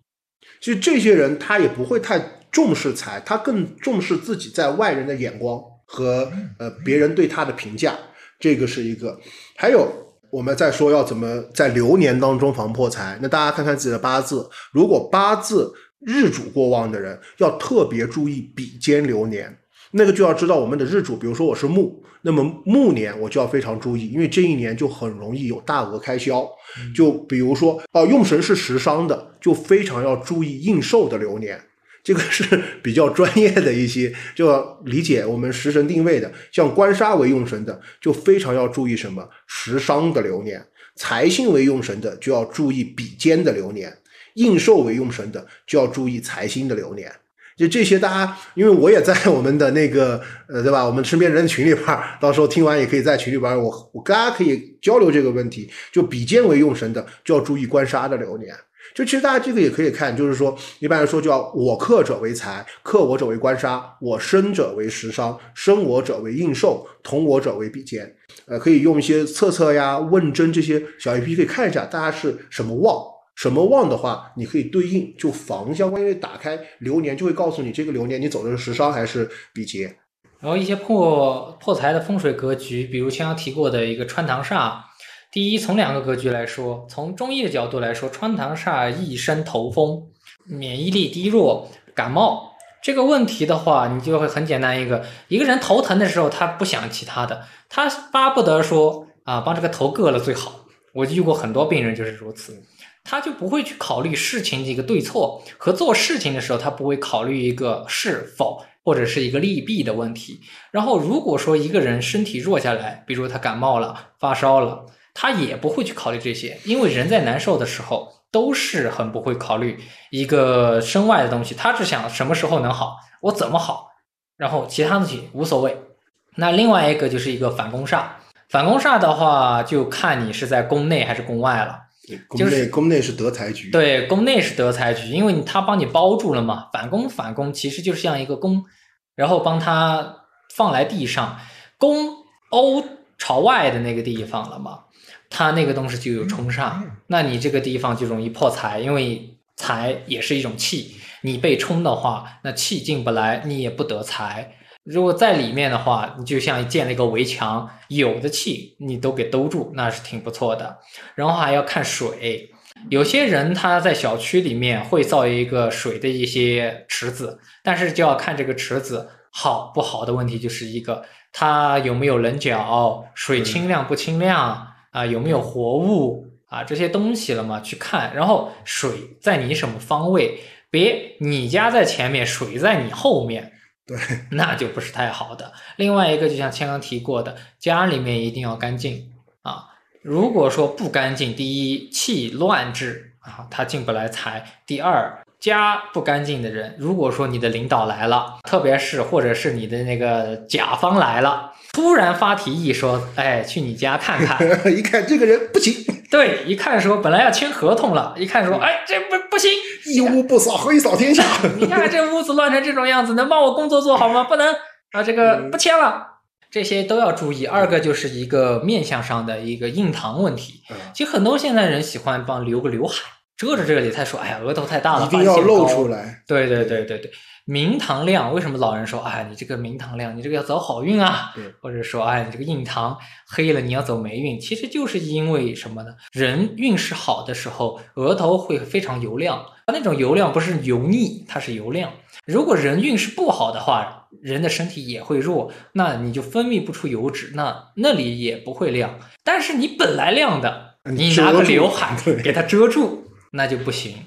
其实这些人他也不会太重视财，他更重视自己在外人的眼光和呃别人对他的评价，这个是一个。还有我们再说要怎么在流年当中防破财，那大家看看自己的八字，如果八字。日主过旺的人要特别注意比肩流年，那个就要知道我们的日主，比如说我是木，那么木年我就要非常注意，因为这一年就很容易有大额开销。就比如说哦，用神是食伤的，就非常要注意应寿的流年，这个是比较专业的一些，就要理解我们食神定位的。像官杀为用神的，就非常要注意什么食伤的流年；财星为用神的，就要注意比肩的流年。应寿为用神的，就要注意财星的流年。就这些，大家因为我也在我们的那个呃，对吧？我们身边人的群里边，到时候听完也可以在群里边，我我大家可以交流这个问题。就比肩为用神的，就要注意官杀的流年。就其实大家这个也可以看，就是说一般来说叫我克者为财，克我者为官杀，我生者为食伤，生我者为应寿，同我者为比肩。呃，可以用一些测测呀、问针这些小 A P P 可以看一下，大家是什么旺。什么旺的话，你可以对应就防相关，因为打开流年就会告诉你这个流年你走的是食伤还是比劫。然后一些破破财的风水格局，比如前刚提过的一个穿堂煞。第一，从两个格局来说，从中医的角度来说，穿堂煞易生头风，免疫力低弱，感冒，这个问题的话，你就会很简单一个，一个人头疼的时候，他不想其他的，他巴不得说啊，帮这个头硌了最好。我遇过很多病人就是如此，他就不会去考虑事情的一个对错和做事情的时候，他不会考虑一个是否或者是一个利弊的问题。然后如果说一个人身体弱下来，比如他感冒了、发烧了，他也不会去考虑这些，因为人在难受的时候。都是很不会考虑一个身外的东西，他只想什么时候能好，我怎么好，然后其他东西无所谓。那另外一个就是一个反攻煞，反攻煞的话就看你是在宫内还是宫外了。宫内宫内是得财局，对，宫内是得财局，因为他帮你包住了嘛。反攻反攻其实就是像一个宫，然后帮他放来地上，宫欧朝外的那个地方了嘛。它那个东西就有冲煞，那你这个地方就容易破财，因为财也是一种气，你被冲的话，那气进不来，你也不得财。如果在里面的话，你就像建了一个围墙，有的气你都给兜住，那是挺不错的。然后还要看水，有些人他在小区里面会造一个水的一些池子，但是就要看这个池子好不好的问题，就是一个它有没有棱角，水清亮不清亮。啊，有没有活物啊？这些东西了嘛？去看，然后水在你什么方位？别你家在前面，水在你后面，对，那就不是太好的。另外一个，就像谦刚提过的，家里面一定要干净啊。如果说不干净，第一气乱滞啊，他进不来财；第二，家不干净的人，如果说你的领导来了，特别是或者是你的那个甲方来了。突然发提议说：“哎，去你家看看。”一看这个人不行。对，一看说本来要签合同了，一看说：“哎，这不不行，一屋不扫，何以扫天下？你看这屋子乱成这种样子，能帮我工作做好吗？不能啊，这个不签了。这些都要注意。二个就是一个面相上的一个印堂问题。其实很多现在人喜欢帮留个刘海遮着这里，他说：“哎呀，额头太大了，一定要露出来。”对对对对对。明堂亮，为什么老人说，哎，你这个明堂亮，你这个要走好运啊？或者说，哎，你这个印堂黑了，你要走霉运。其实就是因为什么呢？人运势好的时候，额头会非常油亮，那种油亮不是油腻，它是油亮。如果人运势不好的话，人的身体也会弱，那你就分泌不出油脂，那那里也不会亮。但是你本来亮的，你拿个刘海给它遮住，那就不行。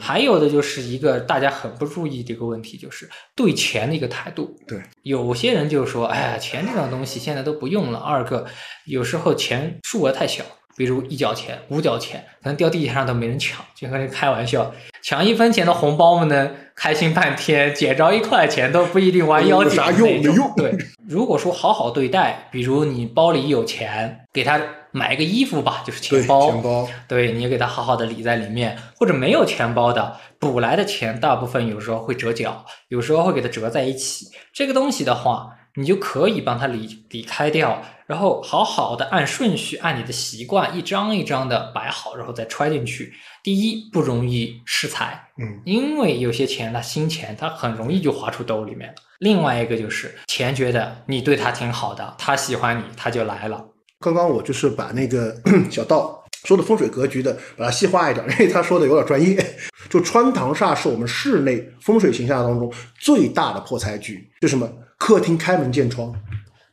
还有的就是一个大家很不注意的一个问题，就是对钱的一个态度。对，有些人就说：“哎呀，钱这种东西现在都不用了。”二个，有时候钱数额太小，比如一角钱、五角钱，可能掉地上都没人抢，就和人开玩笑，抢一分钱的红包们呢，开心半天，捡着一块钱都不一定弯腰捡啥用？没用。对，如果说好好对待，比如你包里有钱，给他。买个衣服吧，就是钱包。钱包，对你给它好好的理在里面，或者没有钱包的，补来的钱大部分有时候会折角，有时候会给它折在一起。这个东西的话，你就可以帮它理理开掉，然后好好的按顺序，按你的习惯，一张一张的摆好，然后再揣进去。第一，不容易失财，嗯，因为有些钱，它新钱，它很容易就滑出兜里面了。另外一个就是钱，觉得你对他挺好的，他喜欢你，他就来了。刚刚我就是把那个 小道说的风水格局的，把它细化一点，因为他说的有点专业。就穿堂煞是我们室内风水形象当中最大的破财局，就什么客厅开门见窗，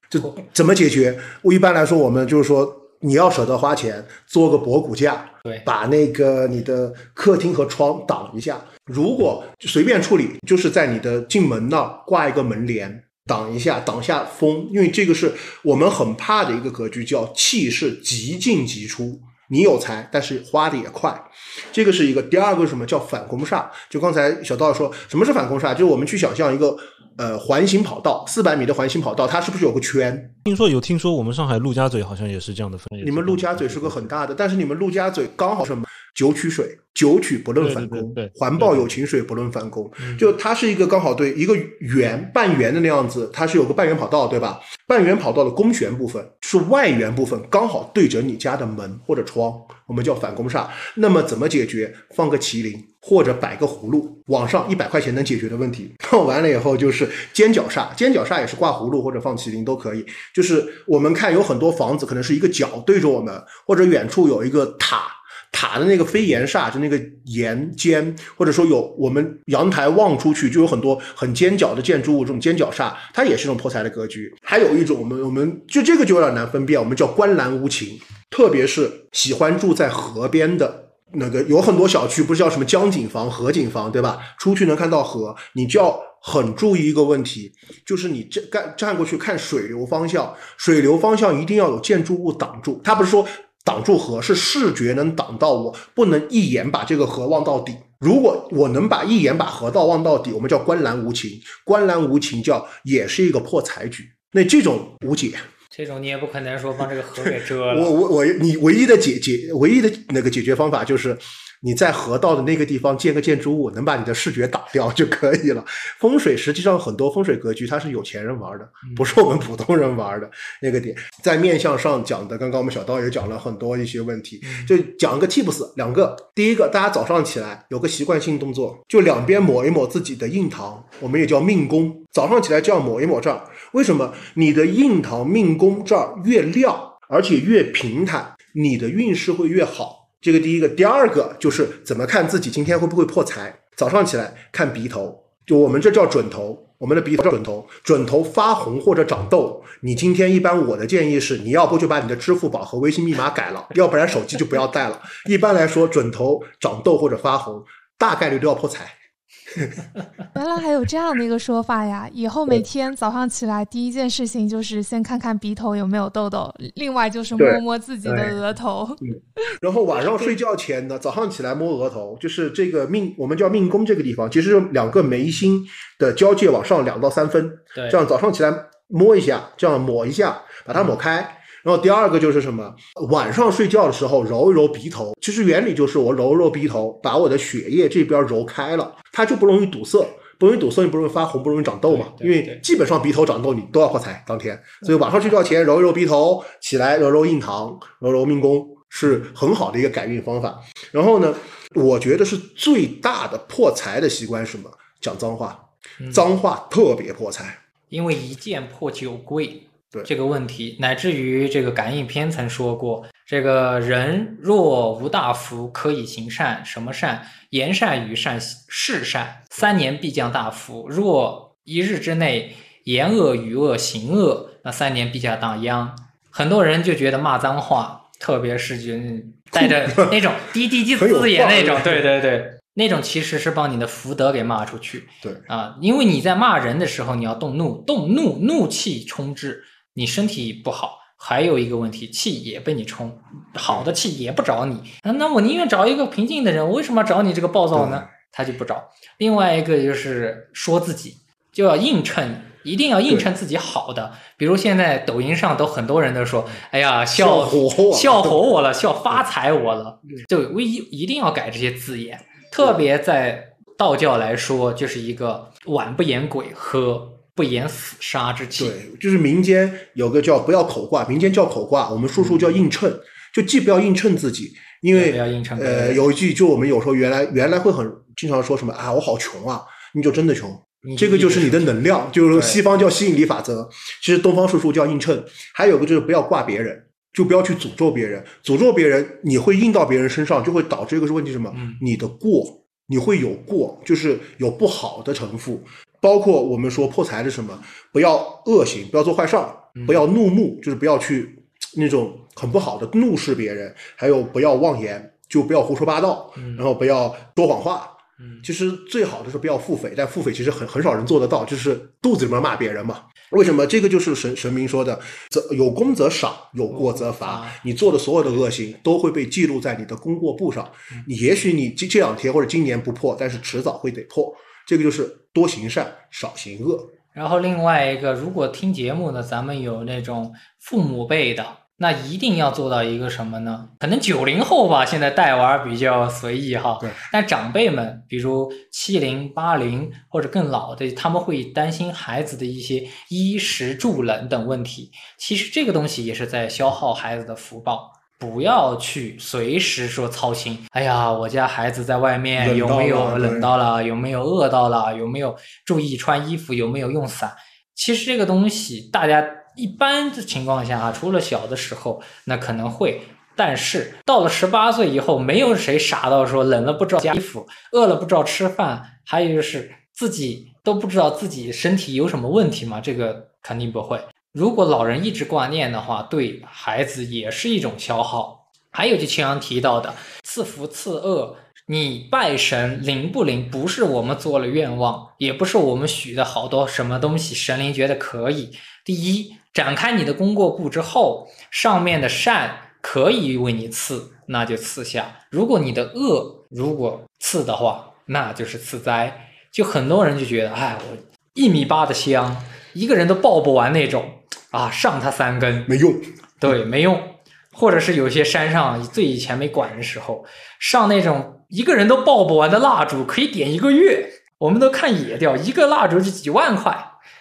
就怎么解决？我一般来说，我们就是说，你要舍得花钱，做个博古架，对，把那个你的客厅和窗挡一下。如果随便处理，就是在你的进门那儿挂一个门帘。挡一下，挡下风，因为这个是我们很怕的一个格局，叫气势极进极出。你有才，但是花的也快，这个是一个。第二个什么叫反攻煞？就刚才小道说，什么是反攻煞？就是我们去想象一个呃环形跑道，四百米的环形跑道，它是不是有个圈？听说有听说，我们上海陆家嘴好像也是这样的分。你们陆家嘴是个很大的，但是你们陆家嘴刚好什么？九曲水，九曲不论反攻，环抱有情水不论反攻，就它是一个刚好对一个圆半圆的那样子，它是有个半圆跑道，对吧？半圆跑道的弓弦部分是外圆部分，刚好对着你家的门或者窗，我们叫反攻煞。那么怎么解决？放个麒麟或者摆个葫芦，网上一百块钱能解决的问题。放完了以后就是尖角煞，尖角煞也是挂葫芦或者放麒麟都可以。就是我们看有很多房子可能是一个角对着我们，或者远处有一个塔。塔的那个飞檐煞，就那个檐尖，或者说有我们阳台望出去就有很多很尖角的建筑物，这种尖角煞，它也是一种破财的格局。还有一种，我们我们就这个就有点难分辨，我们叫观澜无情，特别是喜欢住在河边的。那个有很多小区不是叫什么江景房、河景房，对吧？出去能看到河，你就要很注意一个问题，就是你站站站过去看水流方向，水流方向一定要有建筑物挡住。它不是说挡住河，是视觉能挡到我，不能一眼把这个河望到底。如果我能把一眼把河道望到底，我们叫观澜无情。观澜无情叫也是一个破财局。那这种无解。这种你也不可能说把这个河给遮了。我我我，你唯一的解解唯一的那个解决方法就是你在河道的那个地方建个建筑物，能把你的视觉打掉就可以了。风水实际上很多风水格局它是有钱人玩的，不是我们普通人玩的那个点。在面相上讲的，刚刚我们小刀也讲了很多一些问题，就讲个 tips 两个。第一个，大家早上起来有个习惯性动作，就两边抹一抹自己的印堂，我们也叫命宫。早上起来就要抹一抹这儿。为什么你的印堂命宫这儿越亮，而且越平坦，你的运势会越好？这个第一个，第二个就是怎么看自己今天会不会破财？早上起来看鼻头，就我们这叫准头，我们的鼻头叫准头，准头发红或者长痘，你今天一般我的建议是，你要不就把你的支付宝和微信密码改了，要不然手机就不要带了。一般来说，准头长痘或者发红，大概率都要破财。原来还有这样的一个说法呀！以后每天早上起来第一件事情就是先看看鼻头有没有痘痘，另外就是摸摸自己的额头。然后晚上睡觉前呢，早上起来摸额头，就是这个命，我们叫命宫这个地方，其实两个眉心的交界往上两到三分，这样早上起来摸一下，这样抹一下，把它抹开。然后第二个就是什么？晚上睡觉的时候揉一揉鼻头，其实原理就是我揉揉鼻头，把我的血液这边揉开了，它就不容易堵塞，不容易堵塞，你不容易发红，不容易长痘嘛。因为基本上鼻头长痘你都要破财当天，所以晚上睡觉前揉一揉鼻头，起来揉揉印堂，揉揉命宫是很好的一个改运方法。然后呢，我觉得是最大的破财的习惯是什么？讲脏话，脏话特别破财，因为一件破九贵。对这个问题，乃至于这个感应篇曾说过：这个人若无大福，可以行善。什么善？言善语善事善，三年必降大福。若一日之内言恶语恶行恶，那三年必降大殃。很多人就觉得骂脏话，特别是就 带着那种滴滴滴字眼那种，对对对。那种其实是把你的福德给骂出去。对啊，因为你在骂人的时候，你要动怒，动怒，怒气冲至。你身体不好，还有一个问题，气也被你冲，好的气也不找你。那我宁愿找一个平静的人，我为什么要找你这个暴躁呢？他就不找。另外一个就是说自己就要硬撑，一定要硬撑自己好的。比如现在抖音上都很多人都说，哎呀，笑火笑火我了，笑发财我了，就唯一一定要改这些字眼。特别在道教来说，就是一个晚不言鬼和。不言死杀之气，对，就是民间有个叫不要口挂，民间叫口挂，我们术数叫映衬，就既不要映衬自己，因为呃有一句就我们有时候原来原来会很经常说什么啊我好穷啊，你就真的穷，这个就是你的能量，就是西方叫吸引力法则，其实东方术数叫映衬，还有个就是不要挂别人，就不要去诅咒别人，诅咒别人你会印到别人身上，就会导致一个是问题什么，你的过你会有过，就是有不好的城府。包括我们说破财是什么？不要恶行，不要做坏事儿，不要怒目，就是不要去那种很不好的怒视别人，还有不要妄言，就不要胡说八道，然后不要说谎话。其实最好的是不要腹诽，但腹诽其实很很少人做得到，就是肚子里面骂别人嘛。为什么？这个就是神神明说的，则有功则赏，有过则罚。你做的所有的恶行都会被记录在你的功过簿上。你也许你这这两天或者今年不破，但是迟早会得破。这个就是多行善，少行恶。然后另外一个，如果听节目呢，咱们有那种父母辈的，那一定要做到一个什么呢？可能九零后吧，现在带娃比较随意哈。对。但长辈们，比如七零、八零或者更老的，他们会担心孩子的一些衣食住冷等问题。其实这个东西也是在消耗孩子的福报。不要去随时说操心。哎呀，我家孩子在外面有没有冷到了？有没有饿到了？有没有注意穿衣服？有没有用伞？其实这个东西，大家一般的情况下啊，除了小的时候，那可能会但是到了十八岁以后，没有谁傻到说冷了不知道加衣服，饿了不知道吃饭，还有就是自己都不知道自己身体有什么问题吗？这个肯定不会。如果老人一直挂念的话，对孩子也是一种消耗。还有就青阳提到的赐福赐恶，你拜神灵不灵，不是我们做了愿望，也不是我们许的好多什么东西，神灵觉得可以。第一，展开你的功过簿之后，上面的善可以为你赐，那就赐下；如果你的恶如果赐的话，那就是赐灾。就很多人就觉得，哎，我一米八的香，一个人都抱不完那种。啊，上他三根没用，对，没用。或者是有些山上最以前没管的时候，上那种一个人都抱不完的蜡烛，可以点一个月。我们都看野钓，一个蜡烛就几万块，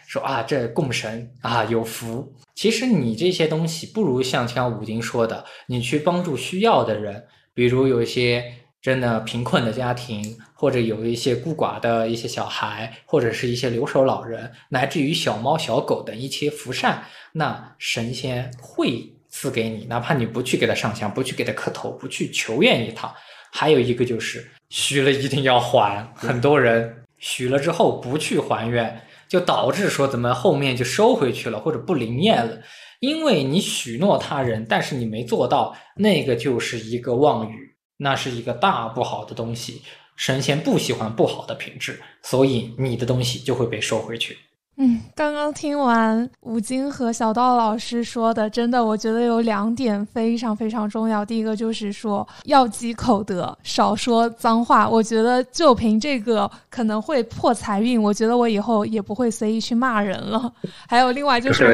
说啊，这供神啊有福。其实你这些东西不如像像武丁说的，你去帮助需要的人，比如有一些。真的贫困的家庭，或者有一些孤寡的一些小孩，或者是一些留守老人，乃至于小猫小狗等一些福善，那神仙会赐给你，哪怕你不去给他上香，不去给他磕头，不去求愿一趟。还有一个就是许了一定要还，很多人许了之后不去还愿，就导致说怎么后面就收回去了，或者不灵验了，因为你许诺他人，但是你没做到，那个就是一个妄语。那是一个大不好的东西，神仙不喜欢不好的品质，所以你的东西就会被收回去。嗯，刚刚听完吴京和小道老师说的，真的，我觉得有两点非常非常重要。第一个就是说要积口德，少说脏话。我觉得就凭这个可能会破财运，我觉得我以后也不会随意去骂人了。还有另外就是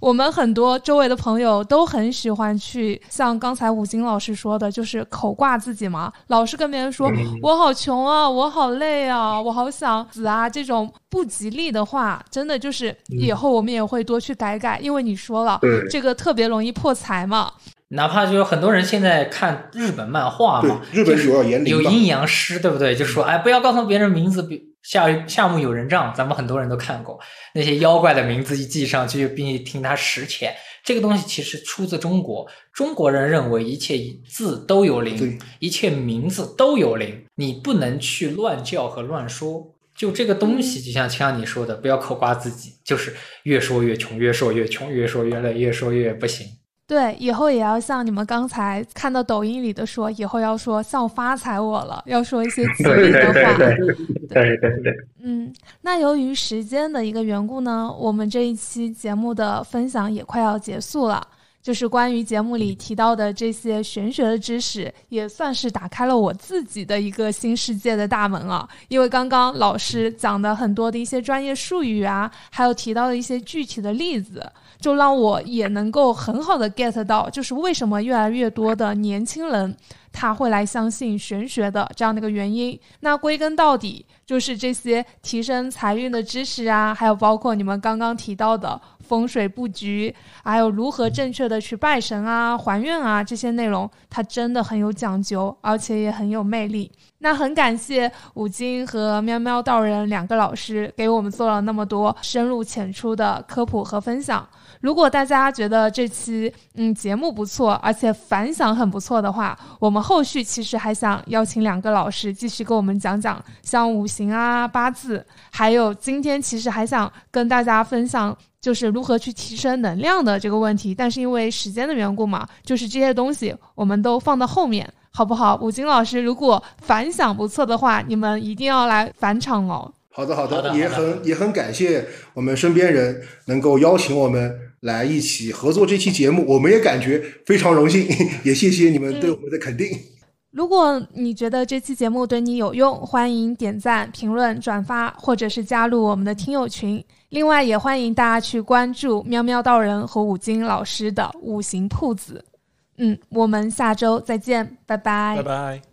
我我们很多周围的朋友都很喜欢去像刚才吴京老师说的，就是口挂自己嘛，老是跟别人说我好穷啊，我好累啊，我好想死啊，这种不吉利的话。真的就是以后我们也会多去改改，因为你说了，这个特别容易破财嘛。哪怕就是很多人现在看日本漫画嘛，日本有有有阴阳师，对不对？就说哎，不要告诉别人名字，夏夏目友人帐，咱们很多人都看过那些妖怪的名字一记上去，并且听他实钱。这个东西其实出自中国，中国人认为一切字都有灵，一切名字都有灵，你不能去乱叫和乱说。就这个东西，就像像你说的，不要口夸自己，就是越说越穷，越说越穷，越说越累，越说越不行。对，以后也要像你们刚才看到抖音里的说，以后要说像发财我了，要说一些 吉利的话。对对对。嗯，那由于时间的一个缘故呢，我们这一期节目的分享也快要结束了。就是关于节目里提到的这些玄学的知识，也算是打开了我自己的一个新世界的大门啊！因为刚刚老师讲的很多的一些专业术语啊，还有提到的一些具体的例子，就让我也能够很好的 get 到，就是为什么越来越多的年轻人他会来相信玄学的这样的一个原因。那归根到底，就是这些提升财运的知识啊，还有包括你们刚刚提到的。风水布局，还有如何正确的去拜神啊、还愿啊，这些内容，它真的很有讲究，而且也很有魅力。那很感谢五金和喵喵道人两个老师给我们做了那么多深入浅出的科普和分享。如果大家觉得这期嗯节目不错，而且反响很不错的话，我们后续其实还想邀请两个老师继续跟我们讲讲像五行啊、八字，还有今天其实还想跟大家分享就是如何去提升能量的这个问题。但是因为时间的缘故嘛，就是这些东西我们都放到后面，好不好？五金老师，如果反响不错的话，你们一定要来返场哦。好的，好的，也很也很感谢我们身边人能够邀请我们。来一起合作这期节目，我们也感觉非常荣幸，也谢谢你们对我们的肯定。如果你觉得这期节目对你有用，欢迎点赞、评论、转发，或者是加入我们的听友群。另外，也欢迎大家去关注喵喵道人和五金老师的五行铺子。嗯，我们下周再见，拜拜，拜拜。